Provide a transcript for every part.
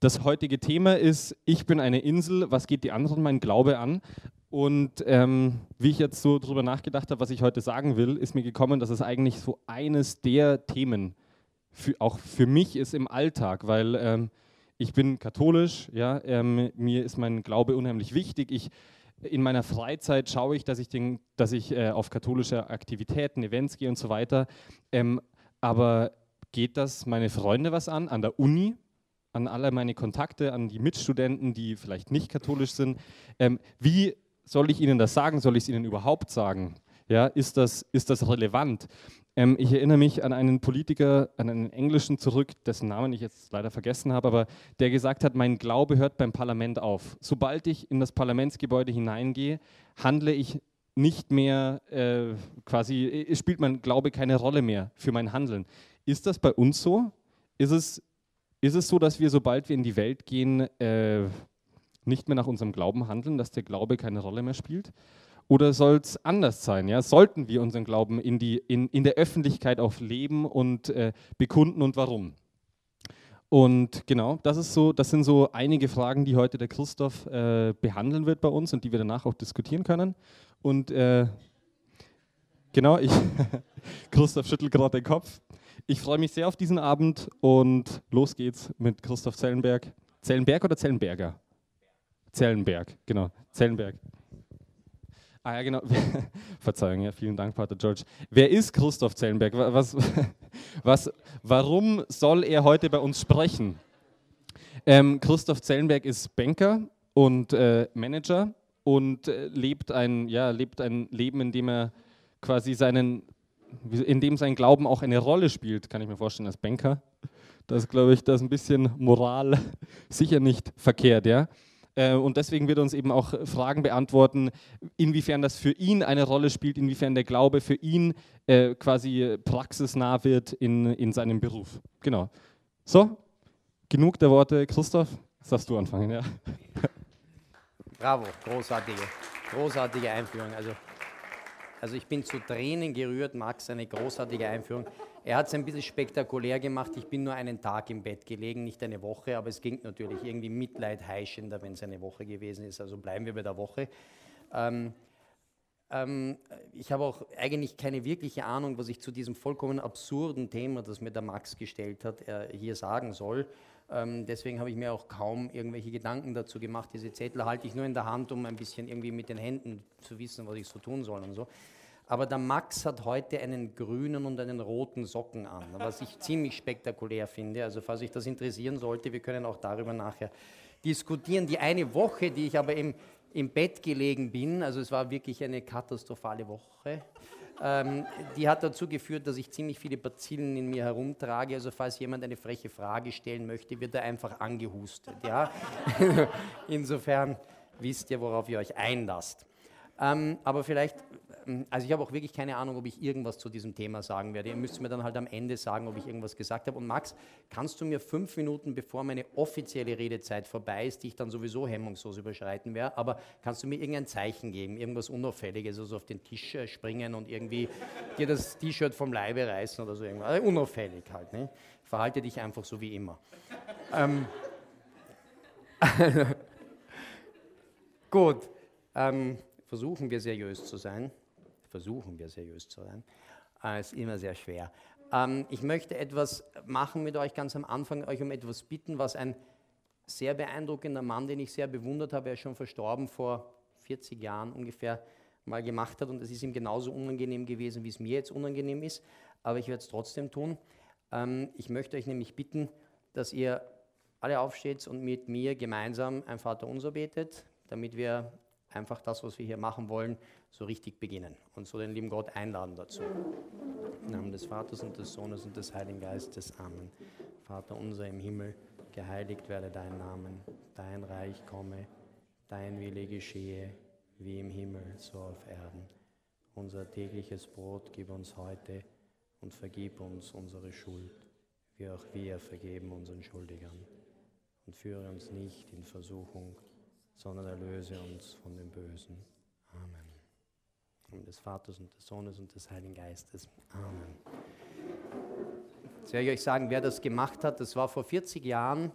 Das heutige Thema ist, ich bin eine Insel, was geht die anderen mein Glaube an? Und ähm, wie ich jetzt so drüber nachgedacht habe, was ich heute sagen will, ist mir gekommen, dass es eigentlich so eines der Themen für, auch für mich ist im Alltag, weil ähm, ich bin katholisch, ja, ähm, mir ist mein Glaube unheimlich wichtig. Ich, in meiner Freizeit schaue ich, dass ich, den, dass ich äh, auf katholische Aktivitäten, Events gehe und so weiter. Ähm, aber geht das meine Freunde was an, an der Uni? An alle meine Kontakte, an die Mitstudenten, die vielleicht nicht katholisch sind. Ähm, wie soll ich ihnen das sagen? Soll ich es ihnen überhaupt sagen? Ja, ist, das, ist das relevant? Ähm, ich erinnere mich an einen Politiker, an einen englischen zurück, dessen Namen ich jetzt leider vergessen habe, aber der gesagt hat, mein Glaube hört beim Parlament auf. Sobald ich in das Parlamentsgebäude hineingehe, handle ich nicht mehr äh, quasi, äh, spielt mein Glaube keine Rolle mehr für mein Handeln. Ist das bei uns so? Ist es, ist es so, dass wir, sobald wir in die Welt gehen, äh, nicht mehr nach unserem Glauben handeln, dass der Glaube keine Rolle mehr spielt? Oder soll es anders sein? Ja? Sollten wir unseren Glauben in, die, in, in der Öffentlichkeit auch leben und äh, bekunden und warum? Und genau, das, ist so, das sind so einige Fragen, die heute der Christoph äh, behandeln wird bei uns und die wir danach auch diskutieren können. Und äh, genau, ich, Christoph schüttelt gerade den Kopf. Ich freue mich sehr auf diesen Abend und los geht's mit Christoph Zellenberg. Zellenberg oder Zellenberger? Zellenberg, genau. Zellenberg. Ah ja, genau. Verzeihung, ja, vielen Dank, Pater George. Wer ist Christoph Zellenberg? Was, was, warum soll er heute bei uns sprechen? Ähm, Christoph Zellenberg ist Banker und äh, Manager und äh, lebt, ein, ja, lebt ein Leben, in dem er quasi seinen in dem sein Glauben auch eine Rolle spielt, kann ich mir vorstellen, als Banker. Das glaube ich, das ist ein bisschen Moral sicher nicht verkehrt, ja. Äh, und deswegen wird er uns eben auch Fragen beantworten, inwiefern das für ihn eine Rolle spielt, inwiefern der Glaube für ihn äh, quasi praxisnah wird in, in seinem Beruf. Genau. So, genug der Worte. Christoph, darfst du anfangen, ja. Bravo, großartige, großartige Einführung. Also also ich bin zu Tränen gerührt, Max, eine großartige Einführung. Er hat es ein bisschen spektakulär gemacht. Ich bin nur einen Tag im Bett gelegen, nicht eine Woche, aber es ging natürlich irgendwie Mitleid heischender, wenn es eine Woche gewesen ist. Also bleiben wir bei der Woche. Ähm, ähm, ich habe auch eigentlich keine wirkliche Ahnung, was ich zu diesem vollkommen absurden Thema, das mir der Max gestellt hat, äh, hier sagen soll. Ähm, deswegen habe ich mir auch kaum irgendwelche Gedanken dazu gemacht. Diese Zettel halte ich nur in der Hand, um ein bisschen irgendwie mit den Händen zu wissen, was ich so tun soll und so. Aber der Max hat heute einen grünen und einen roten Socken an, was ich ziemlich spektakulär finde. Also falls euch das interessieren sollte, wir können auch darüber nachher diskutieren. Die eine Woche, die ich aber im, im Bett gelegen bin, also es war wirklich eine katastrophale Woche, ähm, die hat dazu geführt, dass ich ziemlich viele Bazillen in mir herumtrage. Also falls jemand eine freche Frage stellen möchte, wird er einfach angehustet. Ja? Insofern wisst ihr, worauf ihr euch einlasst. Ähm, aber vielleicht also ich habe auch wirklich keine Ahnung, ob ich irgendwas zu diesem Thema sagen werde. Ihr müsst mir dann halt am Ende sagen, ob ich irgendwas gesagt habe. Und Max, kannst du mir fünf Minuten, bevor meine offizielle Redezeit vorbei ist, die ich dann sowieso hemmungslos überschreiten werde, aber kannst du mir irgendein Zeichen geben, irgendwas Unauffälliges, also auf den Tisch äh, springen und irgendwie dir das T-Shirt vom Leibe reißen oder so irgendwas. Also unauffällig halt. Ne? Verhalte dich einfach so wie immer. ähm, Gut, ähm, versuchen wir seriös zu sein versuchen wir seriös zu sein. Äh, ist immer sehr schwer. Ähm, ich möchte etwas machen mit euch ganz am Anfang, euch um etwas bitten, was ein sehr beeindruckender Mann, den ich sehr bewundert habe, er ist schon verstorben vor 40 Jahren ungefähr, mal gemacht hat. Und es ist ihm genauso unangenehm gewesen, wie es mir jetzt unangenehm ist. Aber ich werde es trotzdem tun. Ähm, ich möchte euch nämlich bitten, dass ihr alle aufsteht und mit mir gemeinsam ein Vaterunser betet, damit wir einfach das, was wir hier machen wollen, so richtig beginnen und so den lieben Gott einladen dazu. Im Namen des Vaters und des Sohnes und des Heiligen Geistes. Amen. Vater unser im Himmel, geheiligt werde dein Name, dein Reich komme, dein Wille geschehe, wie im Himmel, so auf Erden. Unser tägliches Brot gib uns heute und vergib uns unsere Schuld, wie auch wir vergeben unseren Schuldigern. Und führe uns nicht in Versuchung, sondern erlöse uns von dem Bösen. Amen. Im des Vaters und des Sohnes und des Heiligen Geistes. Amen. Jetzt werde ich euch sagen, wer das gemacht hat. Das war vor 40 Jahren,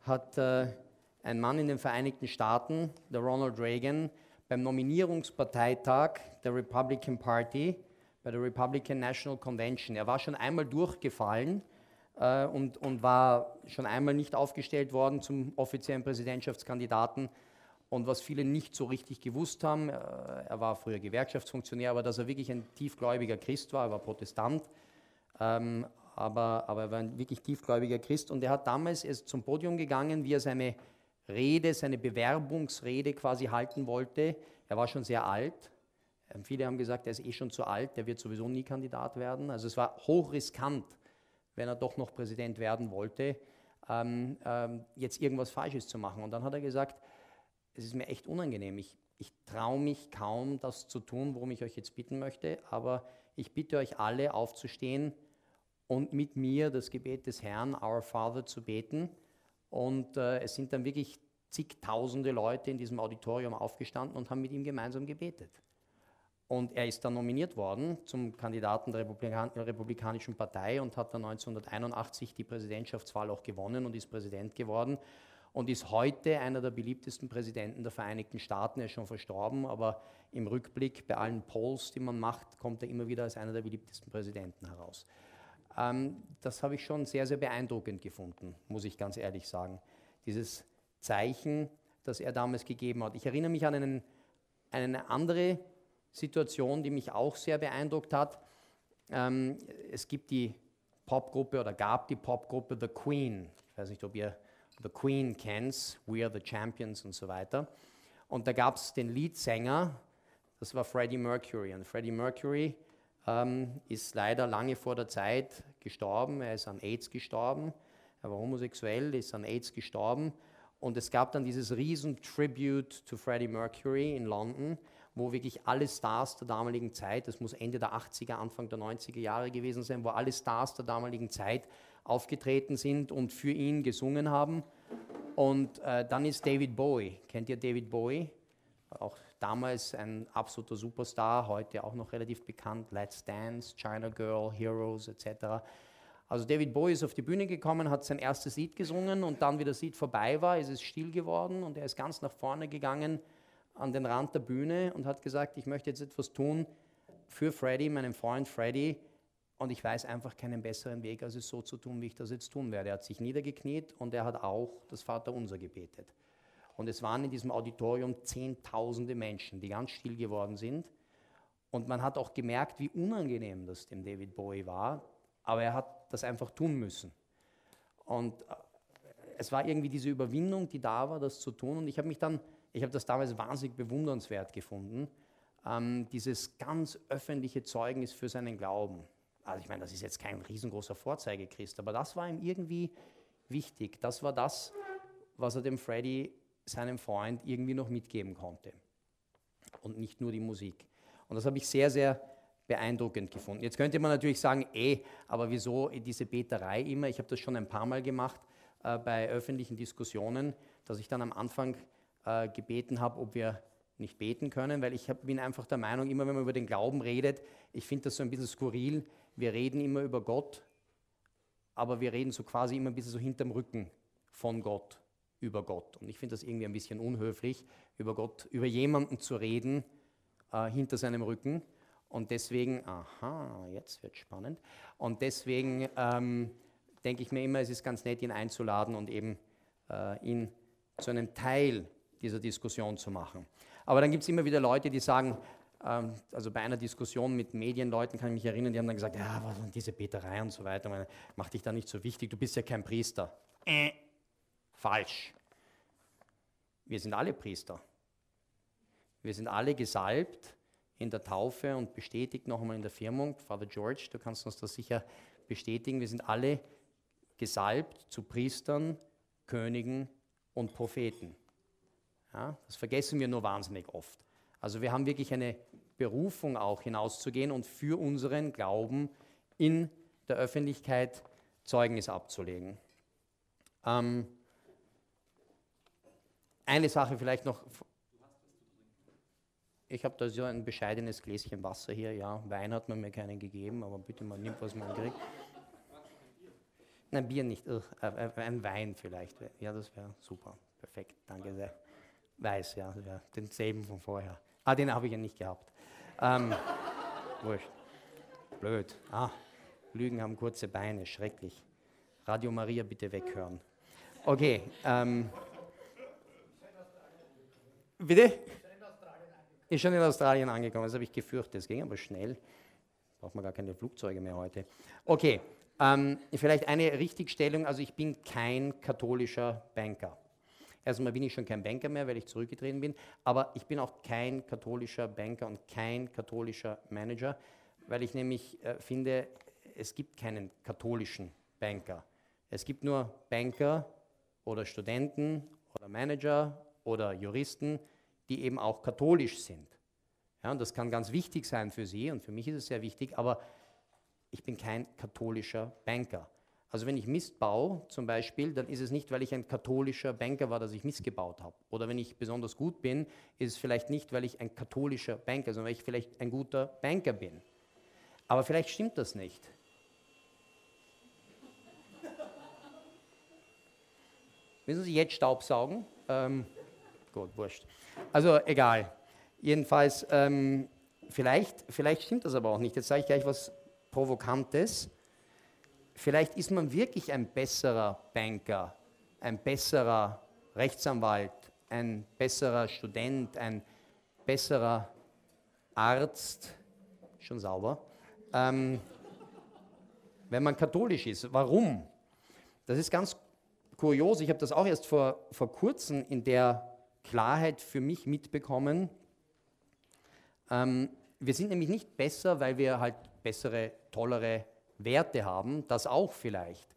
hat äh, ein Mann in den Vereinigten Staaten, der Ronald Reagan, beim Nominierungsparteitag der Republican Party, bei der Republican National Convention, er war schon einmal durchgefallen äh, und, und war schon einmal nicht aufgestellt worden zum offiziellen Präsidentschaftskandidaten. Und was viele nicht so richtig gewusst haben, äh, er war früher Gewerkschaftsfunktionär, aber dass er wirklich ein tiefgläubiger Christ war, er war Protestant, ähm, aber, aber er war ein wirklich tiefgläubiger Christ und er hat damals er zum Podium gegangen, wie er seine Rede, seine Bewerbungsrede quasi halten wollte. Er war schon sehr alt. Ähm, viele haben gesagt, er ist eh schon zu alt, der wird sowieso nie Kandidat werden. Also es war hochriskant, wenn er doch noch Präsident werden wollte, ähm, ähm, jetzt irgendwas Falsches zu machen. Und dann hat er gesagt, es ist mir echt unangenehm. Ich, ich traue mich kaum, das zu tun, worum ich euch jetzt bitten möchte, aber ich bitte euch alle aufzustehen und mit mir das Gebet des Herrn, Our Father, zu beten. Und äh, es sind dann wirklich zigtausende Leute in diesem Auditorium aufgestanden und haben mit ihm gemeinsam gebetet. Und er ist dann nominiert worden zum Kandidaten der Republikan Republikanischen Partei und hat dann 1981 die Präsidentschaftswahl auch gewonnen und ist Präsident geworden und ist heute einer der beliebtesten Präsidenten der Vereinigten Staaten. Er ist schon verstorben, aber im Rückblick bei allen Polls, die man macht, kommt er immer wieder als einer der beliebtesten Präsidenten heraus. Ähm, das habe ich schon sehr, sehr beeindruckend gefunden, muss ich ganz ehrlich sagen. Dieses Zeichen, das er damals gegeben hat. Ich erinnere mich an einen, eine andere Situation, die mich auch sehr beeindruckt hat. Ähm, es gibt die Popgruppe oder gab die Popgruppe The Queen. Ich weiß nicht, ob ihr The Queen kennt, We Are the Champions und so weiter. Und da gab es den Leadsänger, das war Freddie Mercury. Und Freddie Mercury ähm, ist leider lange vor der Zeit gestorben. Er ist an AIDS gestorben. Er war homosexuell, ist an AIDS gestorben. Und es gab dann dieses riesen Tribute to Freddie Mercury in London wo wirklich alle Stars der damaligen Zeit, das muss Ende der 80er, Anfang der 90er Jahre gewesen sein, wo alle Stars der damaligen Zeit aufgetreten sind und für ihn gesungen haben. Und äh, dann ist David Bowie. Kennt ihr David Bowie? Auch damals ein absoluter Superstar, heute auch noch relativ bekannt. Let's Dance, China Girl, Heroes etc. Also David Bowie ist auf die Bühne gekommen, hat sein erstes Lied gesungen und dann, wie das Lied vorbei war, ist es still geworden und er ist ganz nach vorne gegangen an den Rand der Bühne und hat gesagt, ich möchte jetzt etwas tun für Freddy, meinen Freund Freddy, und ich weiß einfach keinen besseren Weg, als es so zu tun, wie ich das jetzt tun werde. Er hat sich niedergekniet und er hat auch das Vaterunser gebetet. Und es waren in diesem Auditorium Zehntausende Menschen, die ganz still geworden sind. Und man hat auch gemerkt, wie unangenehm das dem David Bowie war, aber er hat das einfach tun müssen. Und äh, es war irgendwie diese Überwindung, die da war, das zu tun. Und ich habe mich dann ich habe das damals wahnsinnig bewundernswert gefunden, ähm, dieses ganz öffentliche Zeugnis für seinen Glauben. Also ich meine, das ist jetzt kein riesengroßer Vorzeigechrist, aber das war ihm irgendwie wichtig. Das war das, was er dem Freddy, seinem Freund, irgendwie noch mitgeben konnte. Und nicht nur die Musik. Und das habe ich sehr, sehr beeindruckend gefunden. Jetzt könnte man natürlich sagen, eh, aber wieso diese Beterei immer? Ich habe das schon ein paar Mal gemacht äh, bei öffentlichen Diskussionen, dass ich dann am Anfang äh, gebeten habe, ob wir nicht beten können, weil ich hab, bin einfach der Meinung, immer wenn man über den Glauben redet, ich finde das so ein bisschen skurril, wir reden immer über Gott, aber wir reden so quasi immer ein bisschen so hinterm Rücken von Gott über Gott. Und ich finde das irgendwie ein bisschen unhöflich, über Gott, über jemanden zu reden äh, hinter seinem Rücken. Und deswegen, aha, jetzt wird spannend. Und deswegen ähm, denke ich mir immer, es ist ganz nett, ihn einzuladen und eben äh, ihn zu einem Teil dieser Diskussion zu machen. Aber dann gibt es immer wieder Leute, die sagen, ähm, also bei einer Diskussion mit Medienleuten kann ich mich erinnern, die haben dann gesagt, ja, was sind diese Beterei und so weiter, meine, mach dich da nicht so wichtig, du bist ja kein Priester. Äh, falsch. Wir sind alle Priester. Wir sind alle gesalbt in der Taufe und bestätigt noch einmal in der Firmung. Father George, du kannst uns das sicher bestätigen. Wir sind alle gesalbt zu Priestern, Königen und Propheten. Ja, das vergessen wir nur wahnsinnig oft. Also wir haben wirklich eine Berufung auch hinauszugehen und für unseren Glauben in der Öffentlichkeit Zeugnis abzulegen. Ähm, eine Sache vielleicht noch. Ich habe da so ein bescheidenes Gläschen Wasser hier. Ja, Wein hat man mir keinen gegeben, aber bitte mal nimmt, was man kriegt. Nein, Bier nicht. Ugh, äh, äh, ein Wein vielleicht. Ja, das wäre super. Perfekt, danke sehr. Weiß, ja, ja denselben von vorher. Ah, den habe ich ja nicht gehabt. Ähm, wurscht. Blöd. Ah, Lügen haben kurze Beine, schrecklich. Radio Maria bitte weghören. Okay. Ähm, bitte? Ist schon in Australien angekommen, das habe ich gefürchtet. Es ging aber schnell. Braucht man gar keine Flugzeuge mehr heute. Okay, ähm, vielleicht eine Richtigstellung. Also ich bin kein katholischer Banker. Erstmal bin ich schon kein Banker mehr, weil ich zurückgetreten bin, aber ich bin auch kein katholischer Banker und kein katholischer Manager, weil ich nämlich äh, finde, es gibt keinen katholischen Banker. Es gibt nur Banker oder Studenten oder Manager oder Juristen, die eben auch katholisch sind. Ja, und das kann ganz wichtig sein für Sie und für mich ist es sehr wichtig, aber ich bin kein katholischer Banker. Also wenn ich Mist baue zum Beispiel, dann ist es nicht, weil ich ein katholischer Banker war, dass ich Mist gebaut habe. Oder wenn ich besonders gut bin, ist es vielleicht nicht, weil ich ein katholischer Banker, sondern weil ich vielleicht ein guter Banker bin. Aber vielleicht stimmt das nicht. Müssen Sie jetzt Staubsaugen? Ähm, gut, wurscht. Also egal. Jedenfalls, ähm, vielleicht, vielleicht stimmt das aber auch nicht. Jetzt sage ich gleich was Provokantes. Vielleicht ist man wirklich ein besserer Banker, ein besserer Rechtsanwalt, ein besserer Student, ein besserer Arzt, schon sauber, ähm, wenn man katholisch ist. Warum? Das ist ganz kurios. Ich habe das auch erst vor, vor kurzem in der Klarheit für mich mitbekommen. Ähm, wir sind nämlich nicht besser, weil wir halt bessere, tollere Werte haben, das auch vielleicht.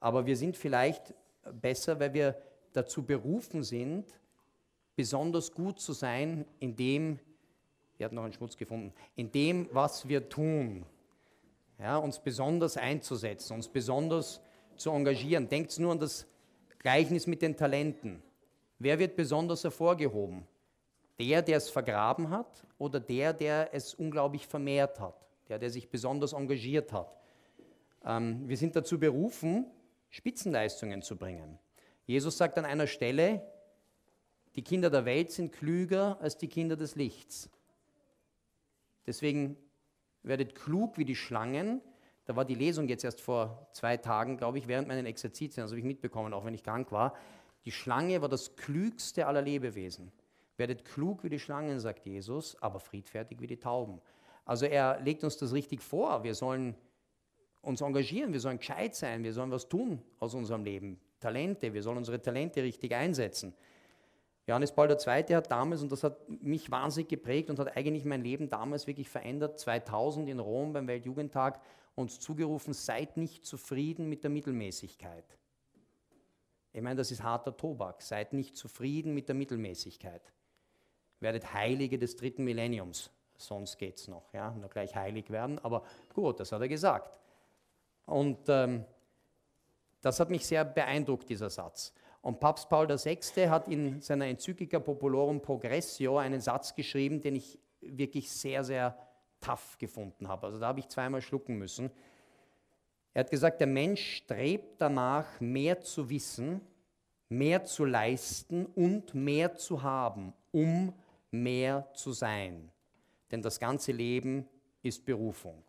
Aber wir sind vielleicht besser, weil wir dazu berufen sind, besonders gut zu sein in dem, er hat noch einen Schmutz gefunden, in dem, was wir tun. Ja, uns besonders einzusetzen, uns besonders zu engagieren. Denkt nur an das Gleichnis mit den Talenten. Wer wird besonders hervorgehoben? Der, der es vergraben hat oder der, der es unglaublich vermehrt hat? Der, der sich besonders engagiert hat? Ähm, wir sind dazu berufen, Spitzenleistungen zu bringen. Jesus sagt an einer Stelle, die Kinder der Welt sind klüger als die Kinder des Lichts. Deswegen werdet klug wie die Schlangen. Da war die Lesung jetzt erst vor zwei Tagen, glaube ich, während meinen Exerzitien, das habe ich mitbekommen, auch wenn ich krank war. Die Schlange war das klügste aller Lebewesen. Werdet klug wie die Schlangen, sagt Jesus, aber friedfertig wie die Tauben. Also er legt uns das richtig vor. Wir sollen uns engagieren, wir sollen gescheit sein, wir sollen was tun aus unserem Leben. Talente, wir sollen unsere Talente richtig einsetzen. Johannes Paul II. hat damals, und das hat mich wahnsinnig geprägt und hat eigentlich mein Leben damals wirklich verändert, 2000 in Rom beim Weltjugendtag uns zugerufen, seid nicht zufrieden mit der Mittelmäßigkeit. Ich meine, das ist harter Tobak. Seid nicht zufrieden mit der Mittelmäßigkeit. Werdet Heilige des dritten Millenniums. Sonst geht es noch. Ja? Nur gleich heilig werden. Aber gut, das hat er gesagt. Und ähm, das hat mich sehr beeindruckt, dieser Satz. Und Papst Paul VI. hat in seiner Enzyklika Populorum Progressio einen Satz geschrieben, den ich wirklich sehr, sehr tough gefunden habe. Also da habe ich zweimal schlucken müssen. Er hat gesagt, der Mensch strebt danach, mehr zu wissen, mehr zu leisten und mehr zu haben, um mehr zu sein. Denn das ganze Leben ist Berufung.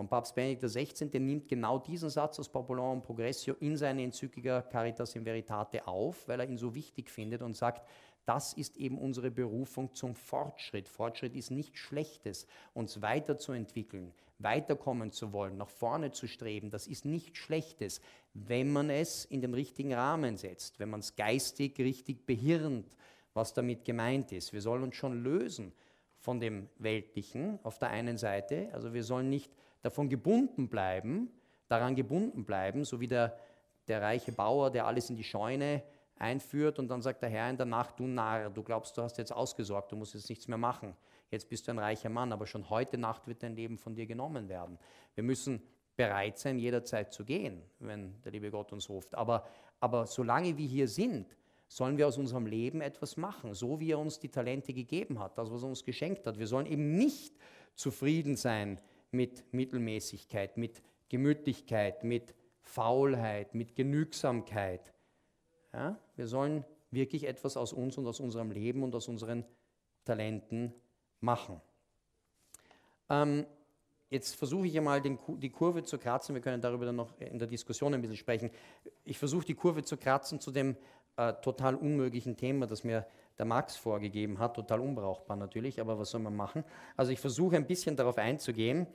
Und Papst Benedikt XVI. nimmt genau diesen Satz aus Populorum Progressio in seine Enzyklika Caritas in Veritate auf, weil er ihn so wichtig findet und sagt, das ist eben unsere Berufung zum Fortschritt. Fortschritt ist nichts Schlechtes, uns weiterzuentwickeln, weiterkommen zu wollen, nach vorne zu streben. Das ist nichts Schlechtes, wenn man es in den richtigen Rahmen setzt, wenn man es geistig richtig behirnt, was damit gemeint ist. Wir sollen uns schon lösen von dem Weltlichen auf der einen Seite. Also wir sollen nicht davon gebunden bleiben, daran gebunden bleiben, so wie der, der reiche Bauer, der alles in die Scheune einführt und dann sagt der Herr in der Nacht, du Narr, du glaubst, du hast jetzt ausgesorgt, du musst jetzt nichts mehr machen. Jetzt bist du ein reicher Mann, aber schon heute Nacht wird dein Leben von dir genommen werden. Wir müssen bereit sein, jederzeit zu gehen, wenn der liebe Gott uns ruft. Aber, aber solange wir hier sind, sollen wir aus unserem Leben etwas machen, so wie er uns die Talente gegeben hat, das, was er uns geschenkt hat. Wir sollen eben nicht zufrieden sein mit Mittelmäßigkeit, mit Gemütlichkeit, mit Faulheit, mit Genügsamkeit. Ja? Wir sollen wirklich etwas aus uns und aus unserem Leben und aus unseren Talenten machen. Ähm, jetzt versuche ich einmal die Kurve zu kratzen. Wir können darüber dann noch in der Diskussion ein bisschen sprechen. Ich versuche die Kurve zu kratzen zu dem äh, total unmöglichen Thema, das mir der Max vorgegeben hat. Total unbrauchbar natürlich, aber was soll man machen? Also ich versuche ein bisschen darauf einzugehen.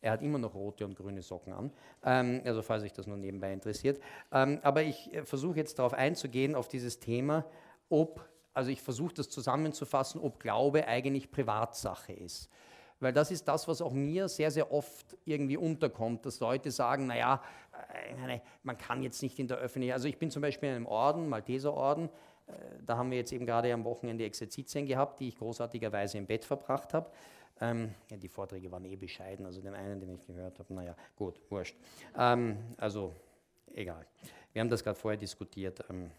Er hat immer noch rote und grüne Socken an, ähm, also falls euch das nur nebenbei interessiert. Ähm, aber ich äh, versuche jetzt darauf einzugehen, auf dieses Thema, ob, also ich versuche das zusammenzufassen, ob Glaube eigentlich Privatsache ist. Weil das ist das, was auch mir sehr, sehr oft irgendwie unterkommt, dass Leute sagen, naja, äh, man kann jetzt nicht in der Öffentlichkeit, also ich bin zum Beispiel in einem Orden, Malteserorden, da haben wir jetzt eben gerade am Wochenende Exerzitien gehabt, die ich großartigerweise im Bett verbracht habe. Ähm, ja, die Vorträge waren eh bescheiden, also den einen, den ich gehört habe, naja, gut, wurscht. Ähm, also, egal. Wir haben das gerade vorher diskutiert. Ähm,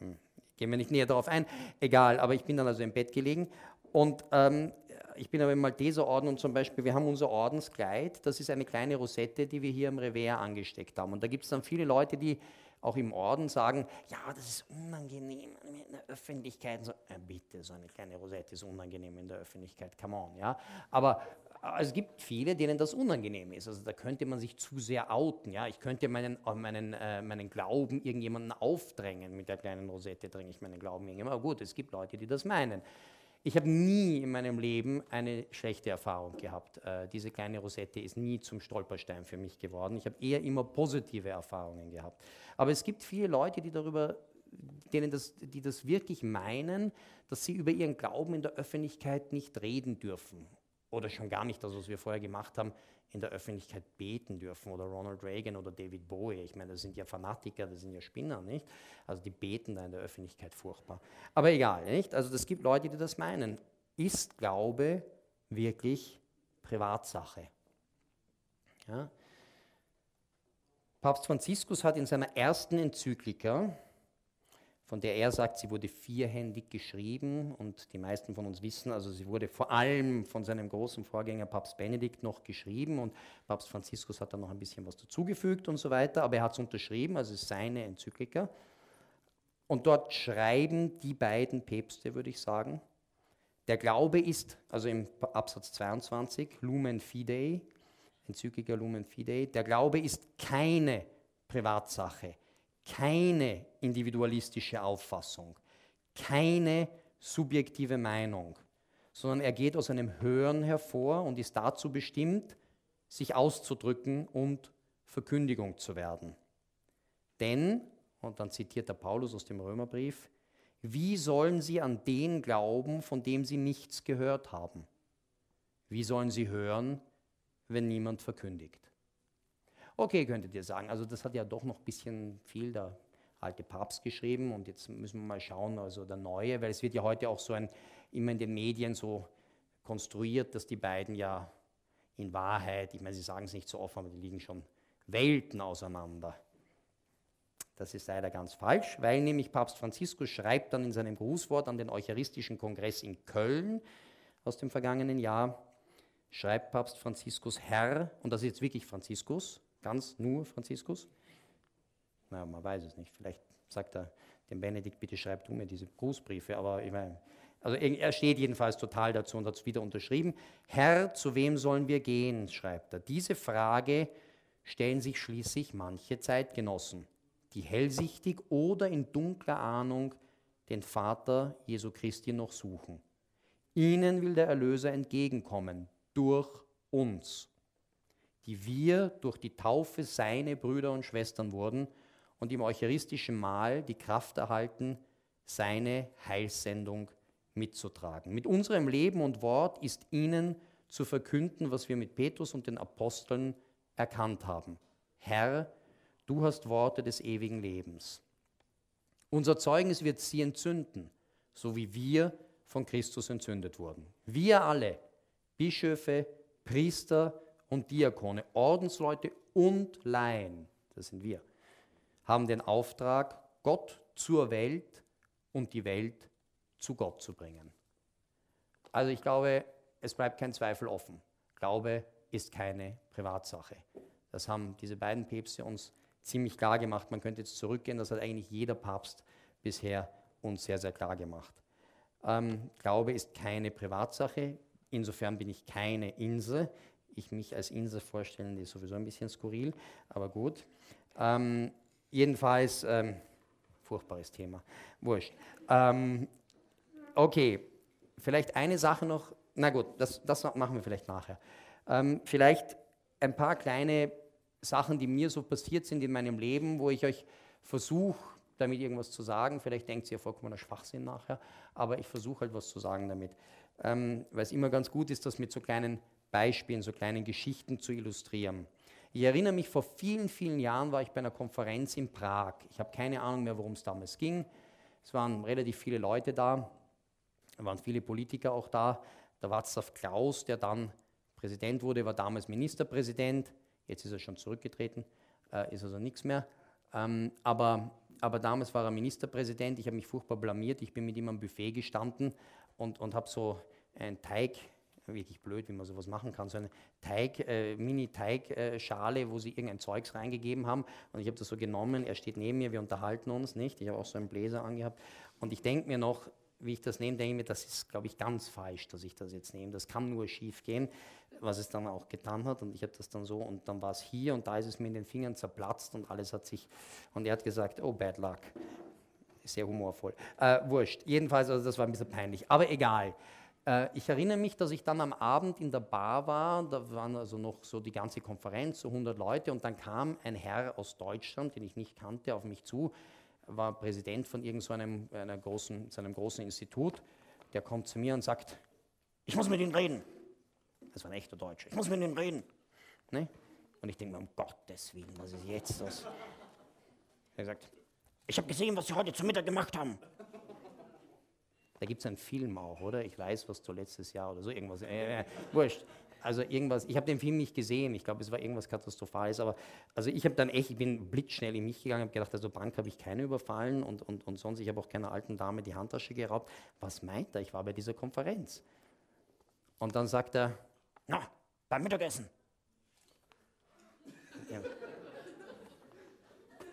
ähm, gehen wir nicht näher darauf ein. Egal, aber ich bin dann also im Bett gelegen und ähm, ich bin aber im Malteserorden und zum Beispiel, wir haben unser Ordenskleid, das ist eine kleine Rosette, die wir hier im Revers angesteckt haben. Und da gibt es dann viele Leute, die auch im Orden sagen, ja, das ist unangenehm in der Öffentlichkeit. So, ja, bitte, so eine kleine Rosette ist unangenehm in der Öffentlichkeit, come on. Ja? Aber äh, es gibt viele, denen das unangenehm ist. Also da könnte man sich zu sehr outen. Ja? Ich könnte meinen, äh, meinen, äh, meinen Glauben irgendjemanden aufdrängen. Mit der kleinen Rosette dränge ich meinen Glauben irgendjemanden. Aber gut, es gibt Leute, die das meinen. Ich habe nie in meinem Leben eine schlechte Erfahrung gehabt. Äh, diese kleine Rosette ist nie zum Stolperstein für mich geworden. Ich habe eher immer positive Erfahrungen gehabt. Aber es gibt viele Leute, die darüber, denen das, die das wirklich meinen, dass sie über ihren Glauben in der Öffentlichkeit nicht reden dürfen. Oder schon gar nicht das, was wir vorher gemacht haben, in der Öffentlichkeit beten dürfen oder Ronald Reagan oder David Bowie. Ich meine, das sind ja Fanatiker, das sind ja Spinner, nicht? Also die beten da in der Öffentlichkeit furchtbar. Aber egal, nicht? Also es gibt Leute, die das meinen. Ist Glaube wirklich Privatsache? Ja? Papst Franziskus hat in seiner ersten Enzyklika, von der er sagt, sie wurde vierhändig geschrieben und die meisten von uns wissen, also sie wurde vor allem von seinem großen Vorgänger Papst Benedikt noch geschrieben und Papst Franziskus hat dann noch ein bisschen was dazugefügt und so weiter, aber er hat es unterschrieben, also es ist seine Enzyklika. Und dort schreiben die beiden Päpste, würde ich sagen, der Glaube ist, also im Absatz 22, Lumen Fidei, Enzyklika Lumen Fidei, der Glaube ist keine Privatsache keine individualistische Auffassung, keine subjektive Meinung, sondern er geht aus einem Hören hervor und ist dazu bestimmt, sich auszudrücken und Verkündigung zu werden. Denn, und dann zitiert der Paulus aus dem Römerbrief, wie sollen sie an den glauben, von dem sie nichts gehört haben? Wie sollen sie hören, wenn niemand verkündigt? Okay, könntet ihr sagen. Also das hat ja doch noch ein bisschen viel der alte Papst geschrieben und jetzt müssen wir mal schauen, also der neue, weil es wird ja heute auch so ein, immer in den Medien so konstruiert, dass die beiden ja in Wahrheit, ich meine, sie sagen es nicht so offen, aber die liegen schon Welten auseinander. Das ist leider ganz falsch, weil nämlich Papst Franziskus schreibt dann in seinem Grußwort an den Eucharistischen Kongress in Köln aus dem vergangenen Jahr, schreibt Papst Franziskus Herr, und das ist jetzt wirklich Franziskus, Ganz nur Franziskus? Na, man weiß es nicht. Vielleicht sagt er dem Benedikt, bitte schreib du mir diese Grußbriefe. Aber ich meine, also er steht jedenfalls total dazu und hat es wieder unterschrieben. Herr, zu wem sollen wir gehen? schreibt er. Diese Frage stellen sich schließlich manche Zeitgenossen, die hellsichtig oder in dunkler Ahnung den Vater Jesu Christi noch suchen. Ihnen will der Erlöser entgegenkommen, durch uns die wir durch die Taufe seine Brüder und Schwestern wurden und im eucharistischen Mahl die Kraft erhalten, seine Heilssendung mitzutragen. Mit unserem Leben und Wort ist ihnen zu verkünden, was wir mit Petrus und den Aposteln erkannt haben. Herr, du hast Worte des ewigen Lebens. Unser Zeugnis wird sie entzünden, so wie wir von Christus entzündet wurden. Wir alle, Bischöfe, Priester, und Diakone, Ordensleute und Laien, das sind wir, haben den Auftrag, Gott zur Welt und die Welt zu Gott zu bringen. Also ich glaube, es bleibt kein Zweifel offen. Glaube ist keine Privatsache. Das haben diese beiden Päpste uns ziemlich klar gemacht. Man könnte jetzt zurückgehen, das hat eigentlich jeder Papst bisher uns sehr, sehr klar gemacht. Ähm, Glaube ist keine Privatsache, insofern bin ich keine Insel. Ich mich als Insel vorstellen, ist sowieso ein bisschen skurril, aber gut. Ähm, jedenfalls, ähm, furchtbares Thema, wurscht. Ähm, okay, vielleicht eine Sache noch, na gut, das, das machen wir vielleicht nachher. Ähm, vielleicht ein paar kleine Sachen, die mir so passiert sind in meinem Leben, wo ich euch versuche, damit irgendwas zu sagen. Vielleicht denkt ihr vollkommener Schwachsinn nachher, aber ich versuche halt was zu sagen damit. Ähm, Weil es immer ganz gut ist, das mit so kleinen Beispielen, so kleinen Geschichten zu illustrieren. Ich erinnere mich, vor vielen, vielen Jahren war ich bei einer Konferenz in Prag. Ich habe keine Ahnung mehr, worum es damals ging. Es waren relativ viele Leute da, es waren viele Politiker auch da. Der Václav Klaus, der dann Präsident wurde, war damals Ministerpräsident. Jetzt ist er schon zurückgetreten, äh, ist also nichts mehr. Ähm, aber, aber damals war er Ministerpräsident. Ich habe mich furchtbar blamiert. Ich bin mit ihm am Buffet gestanden und, und habe so einen Teig, wirklich blöd, wie man sowas machen kann, so eine Teig, äh, Mini-Teigschale, wo sie irgendein Zeugs reingegeben haben. Und ich habe das so genommen. Er steht neben mir, wir unterhalten uns nicht. Ich habe auch so einen Bläser angehabt. Und ich denke mir noch, wie ich das nehme, denke ich mir, das ist, glaube ich, ganz falsch, dass ich das jetzt nehme. Das kann nur schief gehen, was es dann auch getan hat. Und ich habe das dann so, und dann war es hier und da ist es mir in den Fingern zerplatzt und alles hat sich, und er hat gesagt, oh, bad luck. Sehr humorvoll. Äh, wurscht. Jedenfalls, also das war ein bisschen peinlich. Aber egal. Äh, ich erinnere mich, dass ich dann am Abend in der Bar war, da waren also noch so die ganze Konferenz, so 100 Leute, und dann kam ein Herr aus Deutschland, den ich nicht kannte, auf mich zu war Präsident von irgendeinem so einem, großen, so einem großen Institut. Der kommt zu mir und sagt, ich muss mit Ihnen reden. Das war ein echter Deutscher. Ich muss mit Ihnen reden. Ne? Und ich denke mir, um Gottes Willen, was ist jetzt das? Er sagt, ich habe gesehen, was Sie heute zum Mittag gemacht haben. Da gibt es einen Film auch, oder? Ich weiß, was du letztes Jahr oder so irgendwas. Äh, äh, wurscht also irgendwas, ich habe den Film nicht gesehen, ich glaube, es war irgendwas Katastrophales, aber also ich habe dann echt, ich bin blitzschnell in mich gegangen, habe gedacht, also Bank habe ich keine überfallen und, und, und sonst, ich habe auch keiner alten Dame die Handtasche geraubt. Was meint er? Ich war bei dieser Konferenz. Und dann sagt er, na, beim Mittagessen. Ja.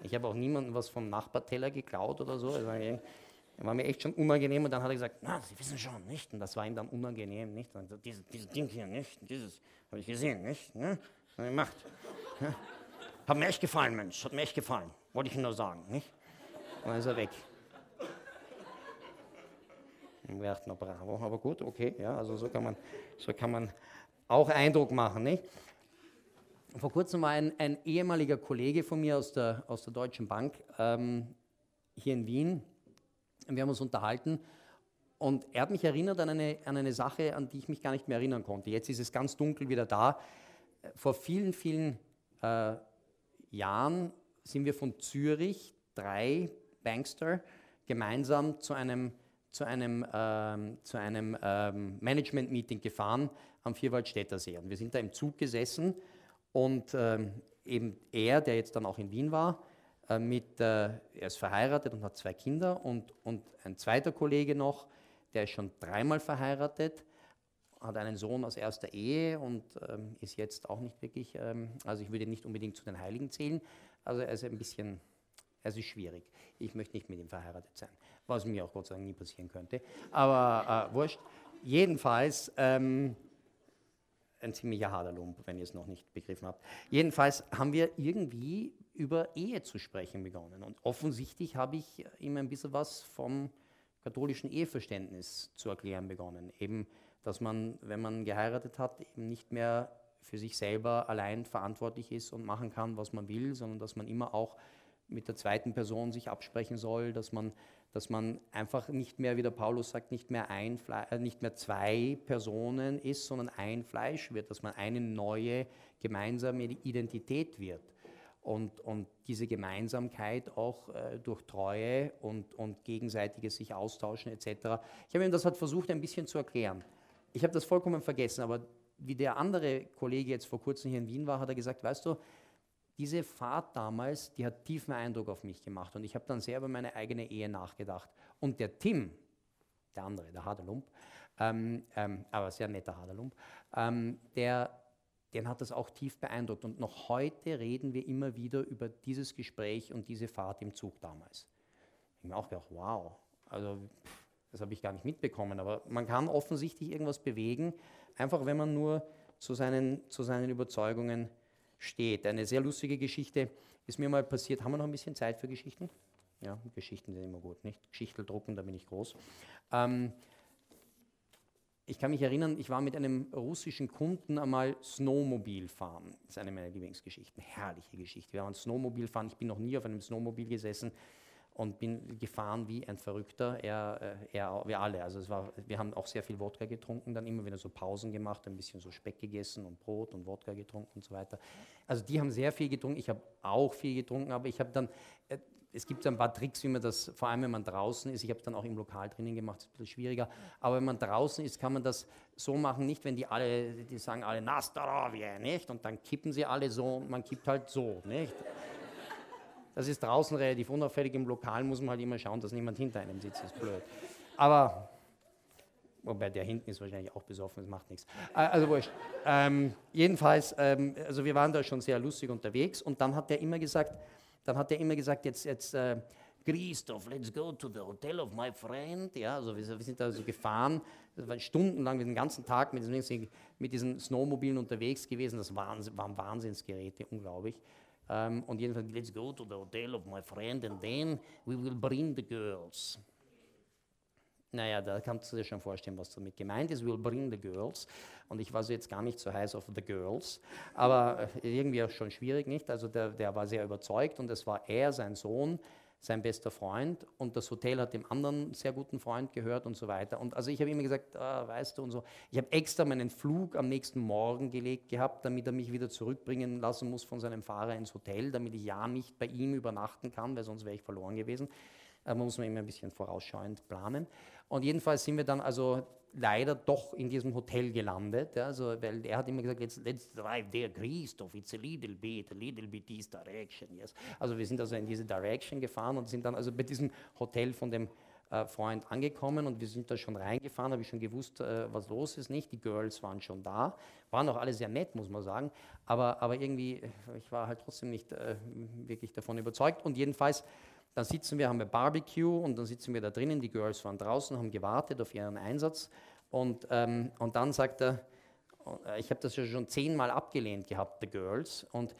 Ich habe auch niemandem was vom Nachbarteller geklaut oder so. Also war mir echt schon unangenehm und dann hat er gesagt, na, Sie wissen schon, nicht? Und das war ihm dann unangenehm, nicht? Und so, dieses, dieses Ding hier, nicht? Dieses habe ich gesehen, nicht? Ne? Gemacht. Ja? Hat mir echt gefallen, Mensch, hat mir echt gefallen. Wollte ich nur sagen, nicht? Und dann ist er weg. Und wir dachten, bravo, aber gut, okay, ja, also so kann man, so kann man auch Eindruck machen, nicht? Vor kurzem war ein, ein ehemaliger Kollege von mir aus der, aus der Deutschen Bank ähm, hier in Wien, wir haben uns unterhalten und er hat mich erinnert an eine, an eine Sache, an die ich mich gar nicht mehr erinnern konnte. Jetzt ist es ganz dunkel wieder da. Vor vielen, vielen äh, Jahren sind wir von Zürich, drei Bankster, gemeinsam zu einem, zu einem, ähm, zu einem ähm, Management-Meeting gefahren am Vierwaldstätter See. Und wir sind da im Zug gesessen und ähm, eben er, der jetzt dann auch in Wien war, äh, mit, äh, er ist verheiratet und hat zwei Kinder und, und ein zweiter Kollege noch, der ist schon dreimal verheiratet, hat einen Sohn aus erster Ehe und ähm, ist jetzt auch nicht wirklich, ähm, also ich würde nicht unbedingt zu den Heiligen zählen, also er ist ein bisschen, es ist schwierig. Ich möchte nicht mit ihm verheiratet sein, was mir auch Gott sei Dank nie passieren könnte, aber äh, wurscht. Jedenfalls, ähm, ein ziemlicher Haderlump, wenn ihr es noch nicht begriffen habt. Jedenfalls haben wir irgendwie über Ehe zu sprechen begonnen. Und offensichtlich habe ich ihm ein bisschen was vom katholischen Eheverständnis zu erklären begonnen. Eben, dass man, wenn man geheiratet hat, eben nicht mehr für sich selber allein verantwortlich ist und machen kann, was man will, sondern dass man immer auch mit der zweiten Person sich absprechen soll, dass man, dass man einfach nicht mehr, wie der Paulus sagt, nicht mehr, ein äh, nicht mehr zwei Personen ist, sondern ein Fleisch wird, dass man eine neue gemeinsame Identität wird und, und diese Gemeinsamkeit auch äh, durch Treue und, und gegenseitiges sich austauschen etc. Ich habe ihm das halt versucht ein bisschen zu erklären. Ich habe das vollkommen vergessen, aber wie der andere Kollege jetzt vor kurzem hier in Wien war, hat er gesagt, weißt du, diese Fahrt damals, die hat tiefen Eindruck auf mich gemacht und ich habe dann sehr über meine eigene Ehe nachgedacht. Und der Tim, der andere, der Haderlump, ähm, ähm, aber sehr netter Haderlump, ähm, der den hat das auch tief beeindruckt. Und noch heute reden wir immer wieder über dieses Gespräch und diese Fahrt im Zug damals. Ich habe mir auch gedacht, wow, also das habe ich gar nicht mitbekommen. Aber man kann offensichtlich irgendwas bewegen, einfach wenn man nur zu seinen, zu seinen Überzeugungen steht. Eine sehr lustige Geschichte ist mir mal passiert. Haben wir noch ein bisschen Zeit für Geschichten? Ja, Geschichten sind immer gut, nicht? Geschichtel drucken, da bin ich groß. Ähm, ich kann mich erinnern, ich war mit einem russischen Kunden einmal Snowmobil fahren. Das ist eine meiner Lieblingsgeschichten. Herrliche Geschichte. Wir waren Snowmobil fahren. Ich bin noch nie auf einem Snowmobil gesessen und bin gefahren wie ein Verrückter. Er, äh, er, wir alle. Also es war, wir haben auch sehr viel Wodka getrunken, dann immer wieder so Pausen gemacht, ein bisschen so Speck gegessen und Brot und Wodka getrunken und so weiter. Also die haben sehr viel getrunken. Ich habe auch viel getrunken, aber ich habe dann äh, es gibt ein paar Tricks, wie man das, vor allem wenn man draußen ist, ich habe es dann auch im Lokal drinnen gemacht, ist ein bisschen schwieriger, aber wenn man draußen ist, kann man das so machen, nicht wenn die alle, die sagen alle Nastarovje, nicht? Und dann kippen sie alle so und man kippt halt so, nicht? Das ist draußen relativ unauffällig, im Lokal muss man halt immer schauen, dass niemand hinter einem sitzt, das ist blöd. Aber, wobei der hinten ist wahrscheinlich auch besoffen, das macht nichts. Äh, also wurscht. Ähm, jedenfalls, ähm, also wir waren da schon sehr lustig unterwegs und dann hat der immer gesagt, dann hat er immer gesagt, jetzt, jetzt äh, Christoph, let's go to the hotel of my friend. Ja, also wir, wir sind da so gefahren, stundenlang, den ganzen Tag mit diesen, mit diesen Snowmobilen unterwegs gewesen. Das waren, waren Wahnsinnsgeräte, unglaublich. Ähm, und jedenfalls, let's go to the hotel of my friend and then we will bring the girls. Naja, da kannst du dir schon vorstellen, was damit gemeint ist. We'll bring the girls. Und ich war so jetzt gar nicht so heiß auf the girls. Aber äh, irgendwie auch schon schwierig, nicht? Also der, der war sehr überzeugt und es war er, sein Sohn, sein bester Freund. Und das Hotel hat dem anderen sehr guten Freund gehört und so weiter. Und also ich habe immer gesagt, ah, weißt du und so. Ich habe extra meinen Flug am nächsten Morgen gelegt gehabt, damit er mich wieder zurückbringen lassen muss von seinem Fahrer ins Hotel, damit ich ja nicht bei ihm übernachten kann, weil sonst wäre ich verloren gewesen. Da muss man immer ein bisschen vorausschauend planen. Und jedenfalls sind wir dann also leider doch in diesem Hotel gelandet. Ja, also, weil er hat immer gesagt, let's, let's drive there, Christoph, it's a little bit, a little bit this direction. Yes. Also wir sind also in diese Direction gefahren und sind dann also bei diesem Hotel von dem äh, Freund angekommen und wir sind da schon reingefahren, habe ich schon gewusst, äh, was los ist, nicht? Die Girls waren schon da, waren auch alle sehr nett, muss man sagen, aber, aber irgendwie, ich war halt trotzdem nicht äh, wirklich davon überzeugt und jedenfalls dann sitzen wir, haben wir Barbecue und dann sitzen wir da drinnen, die Girls waren draußen, haben gewartet auf ihren Einsatz. Und, ähm, und dann sagt er, äh, ich habe das ja schon zehnmal abgelehnt gehabt, The Girls. Und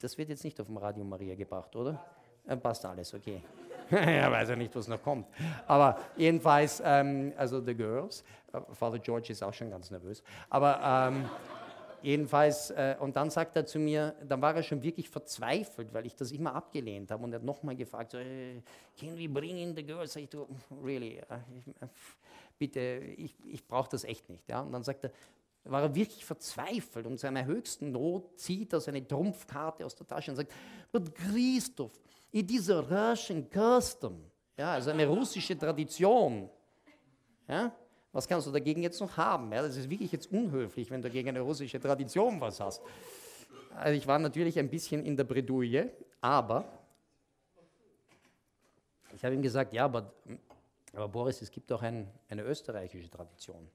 das wird jetzt nicht auf dem Radio Maria gebracht, oder? Äh, passt alles, okay. er weiß ja nicht, was noch kommt. Aber jedenfalls, ähm, also The Girls. Äh, Father George ist auch schon ganz nervös. Aber ähm, Jedenfalls, äh, und dann sagt er zu mir, dann war er schon wirklich verzweifelt, weil ich das immer abgelehnt habe und er hat nochmal gefragt, so, hey, can we bring in the girls? Sag ich, du, really, äh, äh bitte, ich, ich brauche das echt nicht. Ja? Und dann sagt er, war er wirklich verzweifelt und seiner höchsten Not zieht er seine Trumpfkarte aus der Tasche und sagt, but Christoph, it is a Russian custom, ja, also eine russische Tradition. Ja? Was kannst du dagegen jetzt noch haben? Ja, das ist wirklich jetzt unhöflich, wenn du gegen eine russische Tradition was hast. Also ich war natürlich ein bisschen in der Bredouille, aber ich habe ihm gesagt, ja, aber, aber Boris, es gibt auch ein, eine österreichische Tradition.